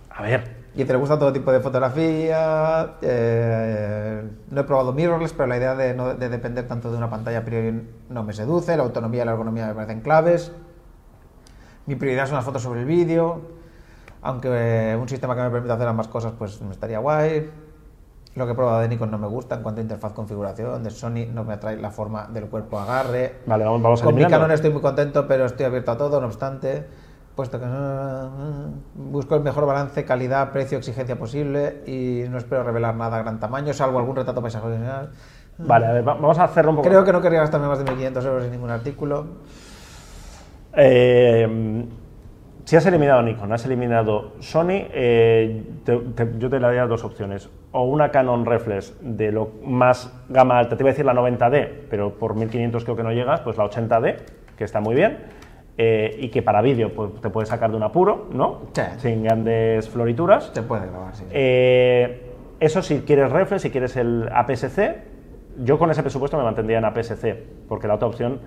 [SPEAKER 1] A ver,
[SPEAKER 2] Y te le gusta todo tipo de fotografía. eh, no he probado mirrorless, pero la idea de, no, de depender tanto de una pantalla a priori no me seduce. La autonomía y la ergonomía me parecen claves. Mi prioridad son las fotos sobre el vídeo. Aunque eh, un sistema que me permita hacer ambas cosas, pues me estaría guay. Lo que he probado de Nikon no me gusta en cuanto a interfaz configuración. De Sony no me atrae la forma del cuerpo agarre.
[SPEAKER 1] vale, vamos, vamos a
[SPEAKER 2] Con mi. Canon estoy muy contento, pero estoy abierto a todo, no obstante. Puesto que no, busco el mejor balance calidad, precio, exigencia posible y no espero revelar nada a gran tamaño, salvo algún retrato paisaje general.
[SPEAKER 1] Vale, a ver, va- vamos a hacerlo un poco.
[SPEAKER 2] Creo que no querría gastarme más de 1.500 euros en ningún artículo.
[SPEAKER 1] Eh, si has eliminado Nikon, has eliminado Sony, eh, te- te- yo te daría dos opciones. O una Canon Reflex de lo más gama alta, te iba a decir la 90D, pero por 1500 creo que no llegas, pues la 80D, que está muy bien, eh, y que para vídeo pues, te puedes sacar de un apuro, ¿no?
[SPEAKER 2] Sí.
[SPEAKER 1] Sin grandes florituras.
[SPEAKER 2] Se puede grabar, sí.
[SPEAKER 1] Eh, eso si quieres reflex, si quieres el APS-C, yo con ese presupuesto me mantendría en APS-C, porque la otra opción,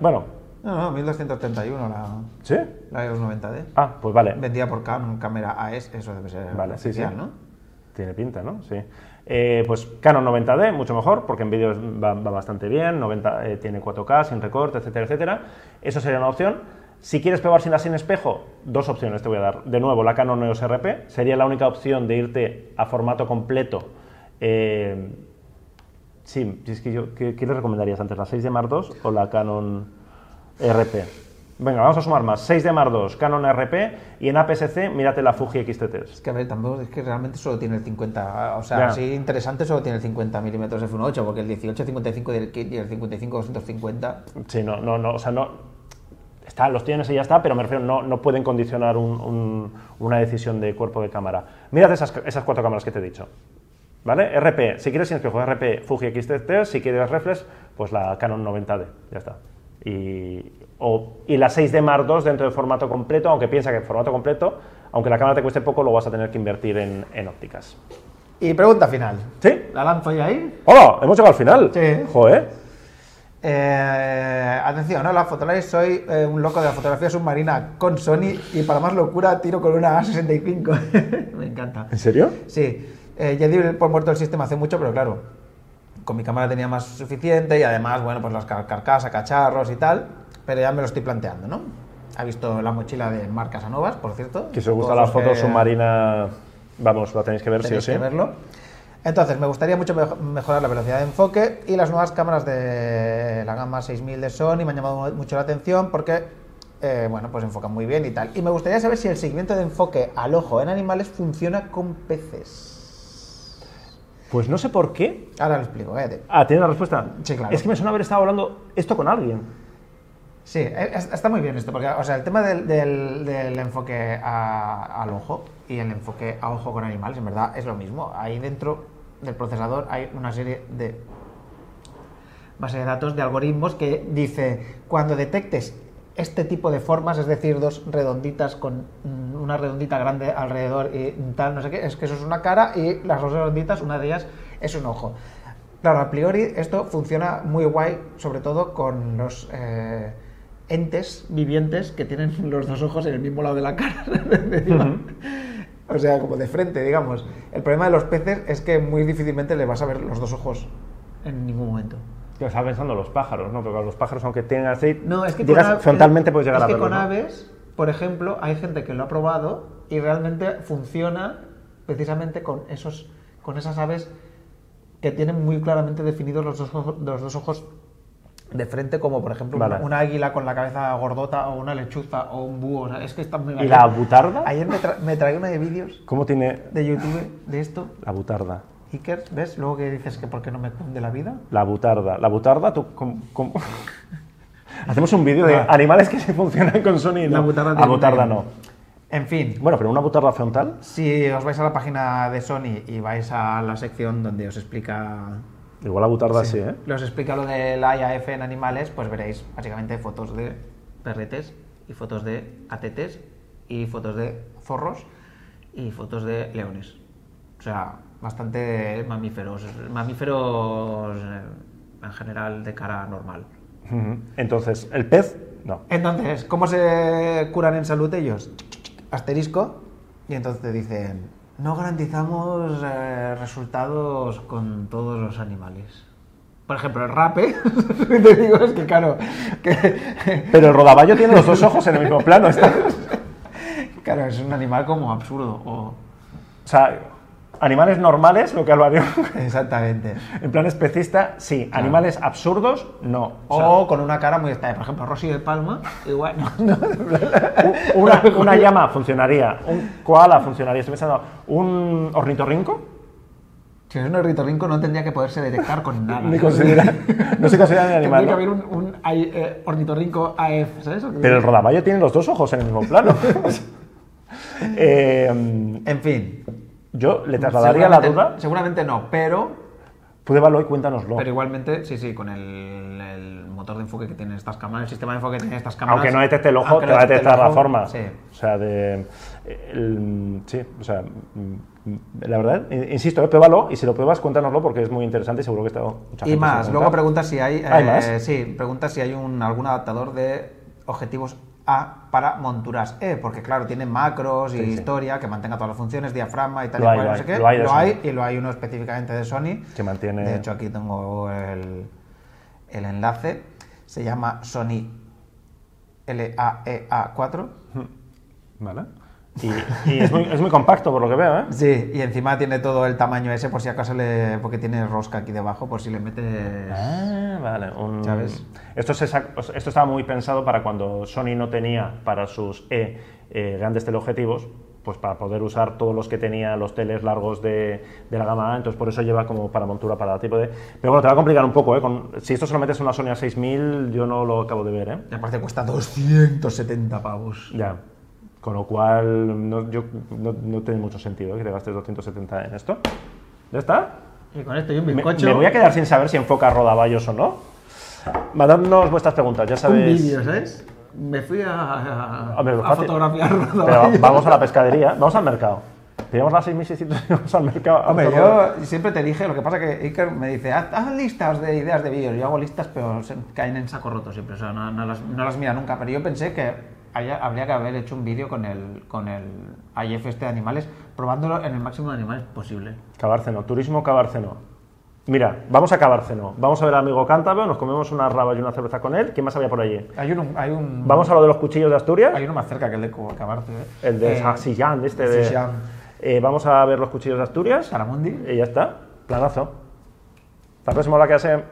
[SPEAKER 1] bueno,
[SPEAKER 2] No, no, 1231 la,
[SPEAKER 1] ¿sí?
[SPEAKER 2] la E290D.
[SPEAKER 1] Ah, pues vale,
[SPEAKER 2] Vendida por Canon, cámara AES, eso debe ser
[SPEAKER 1] Vale, sí, sí.
[SPEAKER 2] oficial, ¿no?
[SPEAKER 1] tiene pinta, ¿no? Sí. Eh, pues Canon 90D, mucho mejor, porque en vídeos va, bastante bien, 90, eh, tiene 4K, sin recorte, etcétera, etcétera. Eso sería una opción. Si quieres probar sin la sin espejo, dos opciones te voy a dar. De nuevo, la Canon EOS RP sería la única opción de irte a formato completo. Eh, sí, es que yo, ¿qué, qué le recomendarías antes, la 6D Mark o la Canon RP? Venga, vamos a sumar más. 6D Mark II, Canon RP y en APS-C, mírate la Fuji XT3.
[SPEAKER 2] Es que a ver, tampoco es que realmente solo tiene el 50, o sea,
[SPEAKER 1] Ya.
[SPEAKER 2] así interesante solo tiene el 50 milímetros f1.8, porque el 18-55 del kit y el 55-250
[SPEAKER 1] Sí, no, no, no, o sea, no. Está, los tienes y ya está, pero me refiero, no, no pueden condicionar un- un- una decisión de cuerpo de cámara. Mírate esas, esas cuatro cámaras que te he dicho. ¿Vale? RP, si quieres sin espejo, RP Fuji X-T3, si quieres reflex, pues la Canon 90D, ya está. Y, o- y la 6D Mark II dentro de formato completo, aunque piensa que en formato completo, aunque la cámara te cueste poco, lo vas a tener que invertir en, en ópticas.
[SPEAKER 2] Y pregunta final.
[SPEAKER 1] ¿Sí?
[SPEAKER 2] ¿La lanzo ya ahí?
[SPEAKER 1] ¡Hola! Hemos llegado al final.
[SPEAKER 2] Sí.
[SPEAKER 1] Joder.
[SPEAKER 2] Eh, atención, hola Fotolais, soy eh, un loco de la fotografía submarina con Sony y para más locura tiro con una A65. <laughs> Me encanta.
[SPEAKER 1] ¿En serio?
[SPEAKER 2] Sí, eh, ya di por muerto el sistema hace mucho, pero claro, con mi cámara tenía más suficiente y además, bueno, pues las car- carcasas, cacharros y tal, pero ya me lo estoy planteando, ¿no? Ha visto la mochila de Marc Casanovas, por cierto.
[SPEAKER 1] Que si os gusta
[SPEAKER 2] Todos
[SPEAKER 1] la
[SPEAKER 2] los
[SPEAKER 1] foto
[SPEAKER 2] que
[SPEAKER 1] submarina, vamos, la tenéis que ver sí o
[SPEAKER 2] tenéis
[SPEAKER 1] sí.
[SPEAKER 2] que verlo. Entonces, me gustaría mucho mejo- mejorar la velocidad de enfoque y las nuevas cámaras de la gama 6000 de Sony me han llamado mucho la atención porque, eh, bueno, pues enfocan muy bien y tal. Y me gustaría saber si el seguimiento de enfoque al ojo en animales funciona con peces.
[SPEAKER 1] Pues no sé por qué.
[SPEAKER 2] Ahora lo explico. De-
[SPEAKER 1] Ah, ¿tiene la respuesta?
[SPEAKER 2] Sí, claro.
[SPEAKER 1] Es que me suena haber estado hablando esto con alguien.
[SPEAKER 2] Sí, e- es- está muy bien esto, porque o sea, el tema del, del- del enfoque a- al ojo y el enfoque a ojo con animales, en verdad, es lo mismo. Ahí dentro del procesador hay una serie de base de datos de algoritmos que dice, cuando detectes este tipo de formas, es decir, dos redonditas con mm, una redondita grande alrededor y tal, no sé qué, es que eso es una cara y las dos redonditas, una de ellas es un ojo. Claro, a priori esto funciona muy guay, sobre todo con los eh, entes vivientes que tienen <laughs> los dos ojos en el mismo lado de la cara. <laughs> O sea, como de frente, digamos. El problema de los peces es que muy difícilmente le vas a ver los dos ojos en ningún momento.
[SPEAKER 1] Estaba pensando en los pájaros, ¿no? Porque los pájaros, aunque tengan así,
[SPEAKER 2] No, es que
[SPEAKER 1] llegas
[SPEAKER 2] con
[SPEAKER 1] frontalmente puedes llegar
[SPEAKER 2] es
[SPEAKER 1] a
[SPEAKER 2] que
[SPEAKER 1] verlos.
[SPEAKER 2] con
[SPEAKER 1] ¿no?
[SPEAKER 2] aves, por ejemplo, hay gente que lo ha probado y realmente funciona precisamente con esos, con esas aves que tienen muy claramente definidos los dos ojos, los dos ojos de frente, como por ejemplo
[SPEAKER 1] Vale.
[SPEAKER 2] una, una águila con la cabeza gordota o una lechuza o un búho. o sea, es que están muy
[SPEAKER 1] ¿Y la butarda?
[SPEAKER 2] Ayer me, tra- me tragué uno de vídeos
[SPEAKER 1] ¿Cómo tiene
[SPEAKER 2] de YouTube de esto.
[SPEAKER 1] la butarda?
[SPEAKER 2] Iker, ¿ves? Luego que dices que por qué no me cunde la vida.
[SPEAKER 1] La butarda. La butarda, tú, ¿cómo, cómo? <laughs> Hacemos un vídeo de
[SPEAKER 2] Ah.
[SPEAKER 1] animales que se funcionan con Sony y no.
[SPEAKER 2] La butarda
[SPEAKER 1] La butarda no.
[SPEAKER 2] En fin,
[SPEAKER 1] Bueno, pero una butarda frontal.
[SPEAKER 2] Si os vais a la página de Sony y vais a la sección donde os explica
[SPEAKER 1] Igual la butarda sí, ¿eh?
[SPEAKER 2] os explica lo del IAF en animales, pues veréis básicamente fotos de perretes y fotos de atetes y fotos de zorros y fotos de leones. O sea, bastante mamíferos, mamíferos eh, en general de cara normal.
[SPEAKER 1] Entonces, el pez, no.
[SPEAKER 2] Entonces, ¿cómo se curan en salud ellos? Asterisco. Y entonces te dicen, no garantizamos eh, resultados con todos los animales. Por ejemplo, el rape, <laughs> te digo, es que claro, que, <laughs>
[SPEAKER 1] Pero el rodaballo tiene los dos ojos en el mismo plano. está- <laughs>
[SPEAKER 2] claro, es un animal como absurdo. O,
[SPEAKER 1] O sea, Animales normales, lo que Álvaro.
[SPEAKER 2] Exactamente. <laughs>
[SPEAKER 1] en plan especista, sí. Animales absurdos, no. O sea,
[SPEAKER 2] O con una cara muy extraña. Por ejemplo, Rosy de Palma, igual. no, <laughs>
[SPEAKER 1] una, una llama funcionaría, un koala funcionaría. Estoy pensando, un ornitorrinco.
[SPEAKER 2] Si es un ornitorrinco no tendría que poderse detectar con nada.
[SPEAKER 1] Ni considera, no se considera ni animal.
[SPEAKER 2] Tendría que haber un, eh, ornitorrinco AF, ¿sabes?
[SPEAKER 1] Pero el rodaballo tiene los dos ojos en el mismo plano. <laughs> Eh,
[SPEAKER 2] En fin.
[SPEAKER 1] Yo le trasladaría la duda.
[SPEAKER 2] Seguramente no, pero,
[SPEAKER 1] Pruébalo y cuéntanoslo.
[SPEAKER 2] pero igualmente, sí, sí, con el, el motor de enfoque que tienen estas cámaras, el sistema de enfoque que tienen estas cámaras.
[SPEAKER 1] Aunque no detecte el ojo, te
[SPEAKER 2] no
[SPEAKER 1] va a detectar la forma.
[SPEAKER 2] Sí.
[SPEAKER 1] O sea, de. el- sí, o sea. La verdad, in- insisto, eh, pruébalo y si lo pruebas, cuéntanoslo porque es muy interesante y seguro que está mucha
[SPEAKER 2] Y
[SPEAKER 1] gente
[SPEAKER 2] más, luego pregunta si hay,
[SPEAKER 1] ¿Hay
[SPEAKER 2] eh,
[SPEAKER 1] más?
[SPEAKER 2] sí, pregunta si hay un, algún adaptador de objetivos A para monturas E, porque claro, tiene macros y
[SPEAKER 1] Sí, sí.
[SPEAKER 2] historia que mantenga todas las funciones, diafragma y tal
[SPEAKER 1] Lo
[SPEAKER 2] y
[SPEAKER 1] hay,
[SPEAKER 2] cual,
[SPEAKER 1] lo
[SPEAKER 2] no sé
[SPEAKER 1] hay,
[SPEAKER 2] qué.
[SPEAKER 1] lo hay
[SPEAKER 2] y lo hay uno específicamente de Sony.
[SPEAKER 1] Que mantiene-
[SPEAKER 2] De hecho, aquí tengo el, el enlace. Se llama Sony LAEA4.
[SPEAKER 1] Vale. Y, y es, muy, es muy compacto por lo que veo, ¿eh?
[SPEAKER 2] Sí, y encima tiene todo el tamaño ese por si acaso le. porque tiene rosca aquí debajo, por si le metes.
[SPEAKER 1] Ah, vale. un-
[SPEAKER 2] ¿Sabes?
[SPEAKER 1] Esto, es exact- esto estaba muy pensado para cuando Sony no tenía para sus E eh, grandes teleobjetivos, pues para poder usar todos los que tenía los teles largos de, de la gama A, entonces por eso lleva como para montura para tipo de... Pero bueno, te va a complicar un poco, ¿eh? Con- si esto se lo metes en una Sony A6000, yo no lo acabo de ver, ¿eh?
[SPEAKER 2] Y aparte cuesta 270 pavos.
[SPEAKER 1] Ya. Con lo cual, no, yo, no, no tiene mucho sentido que te gastes 270 en esto. ¿Ya está?
[SPEAKER 2] Y con esto y un
[SPEAKER 1] Me,
[SPEAKER 2] bizcocho.
[SPEAKER 1] me voy a quedar sin saber si enfoca rodaballos o no. Mandadnos vuestras preguntas, ya
[SPEAKER 2] un
[SPEAKER 1] sabéis.
[SPEAKER 2] vídeo, ¿sabes? Me fui a, a, a
[SPEAKER 1] fácil.
[SPEAKER 2] fotografiar
[SPEAKER 1] Pero
[SPEAKER 2] rodaballos.
[SPEAKER 1] vamos a la pescadería, vamos al mercado. Pillamos las 6.600 y vamos al mercado.
[SPEAKER 2] Hombre, yo siempre te dije, lo que pasa que Iker me dice, haz, haz listas de ideas de vídeos. Yo hago listas, pero se caen en saco roto siempre, o sea, no, no las, no las mira nunca. Pero yo pensé que haya- habría que haber hecho un vídeo con el, con el IF este de animales, probándolo en el máximo de animales posible.
[SPEAKER 1] Cabárceno, turismo Cabárceno. Mira, vamos a Cabárceno. Vamos a ver al amigo Cántabro, nos comemos una raba y una cerveza con él. ¿Quién más había por allí?
[SPEAKER 2] Hay un, hay un,
[SPEAKER 1] Vamos a lo de los cuchillos de Asturias.
[SPEAKER 2] hay uno más cerca que el de Cabarce. ¿eh?
[SPEAKER 1] El de
[SPEAKER 2] Eh,
[SPEAKER 1] Sillán, este de.
[SPEAKER 2] Sillán.
[SPEAKER 1] Eh, vamos a ver los cuchillos de Asturias.
[SPEAKER 2] Saramundi.
[SPEAKER 1] Y ya está. Planazo. Hasta la próxima, la que hace.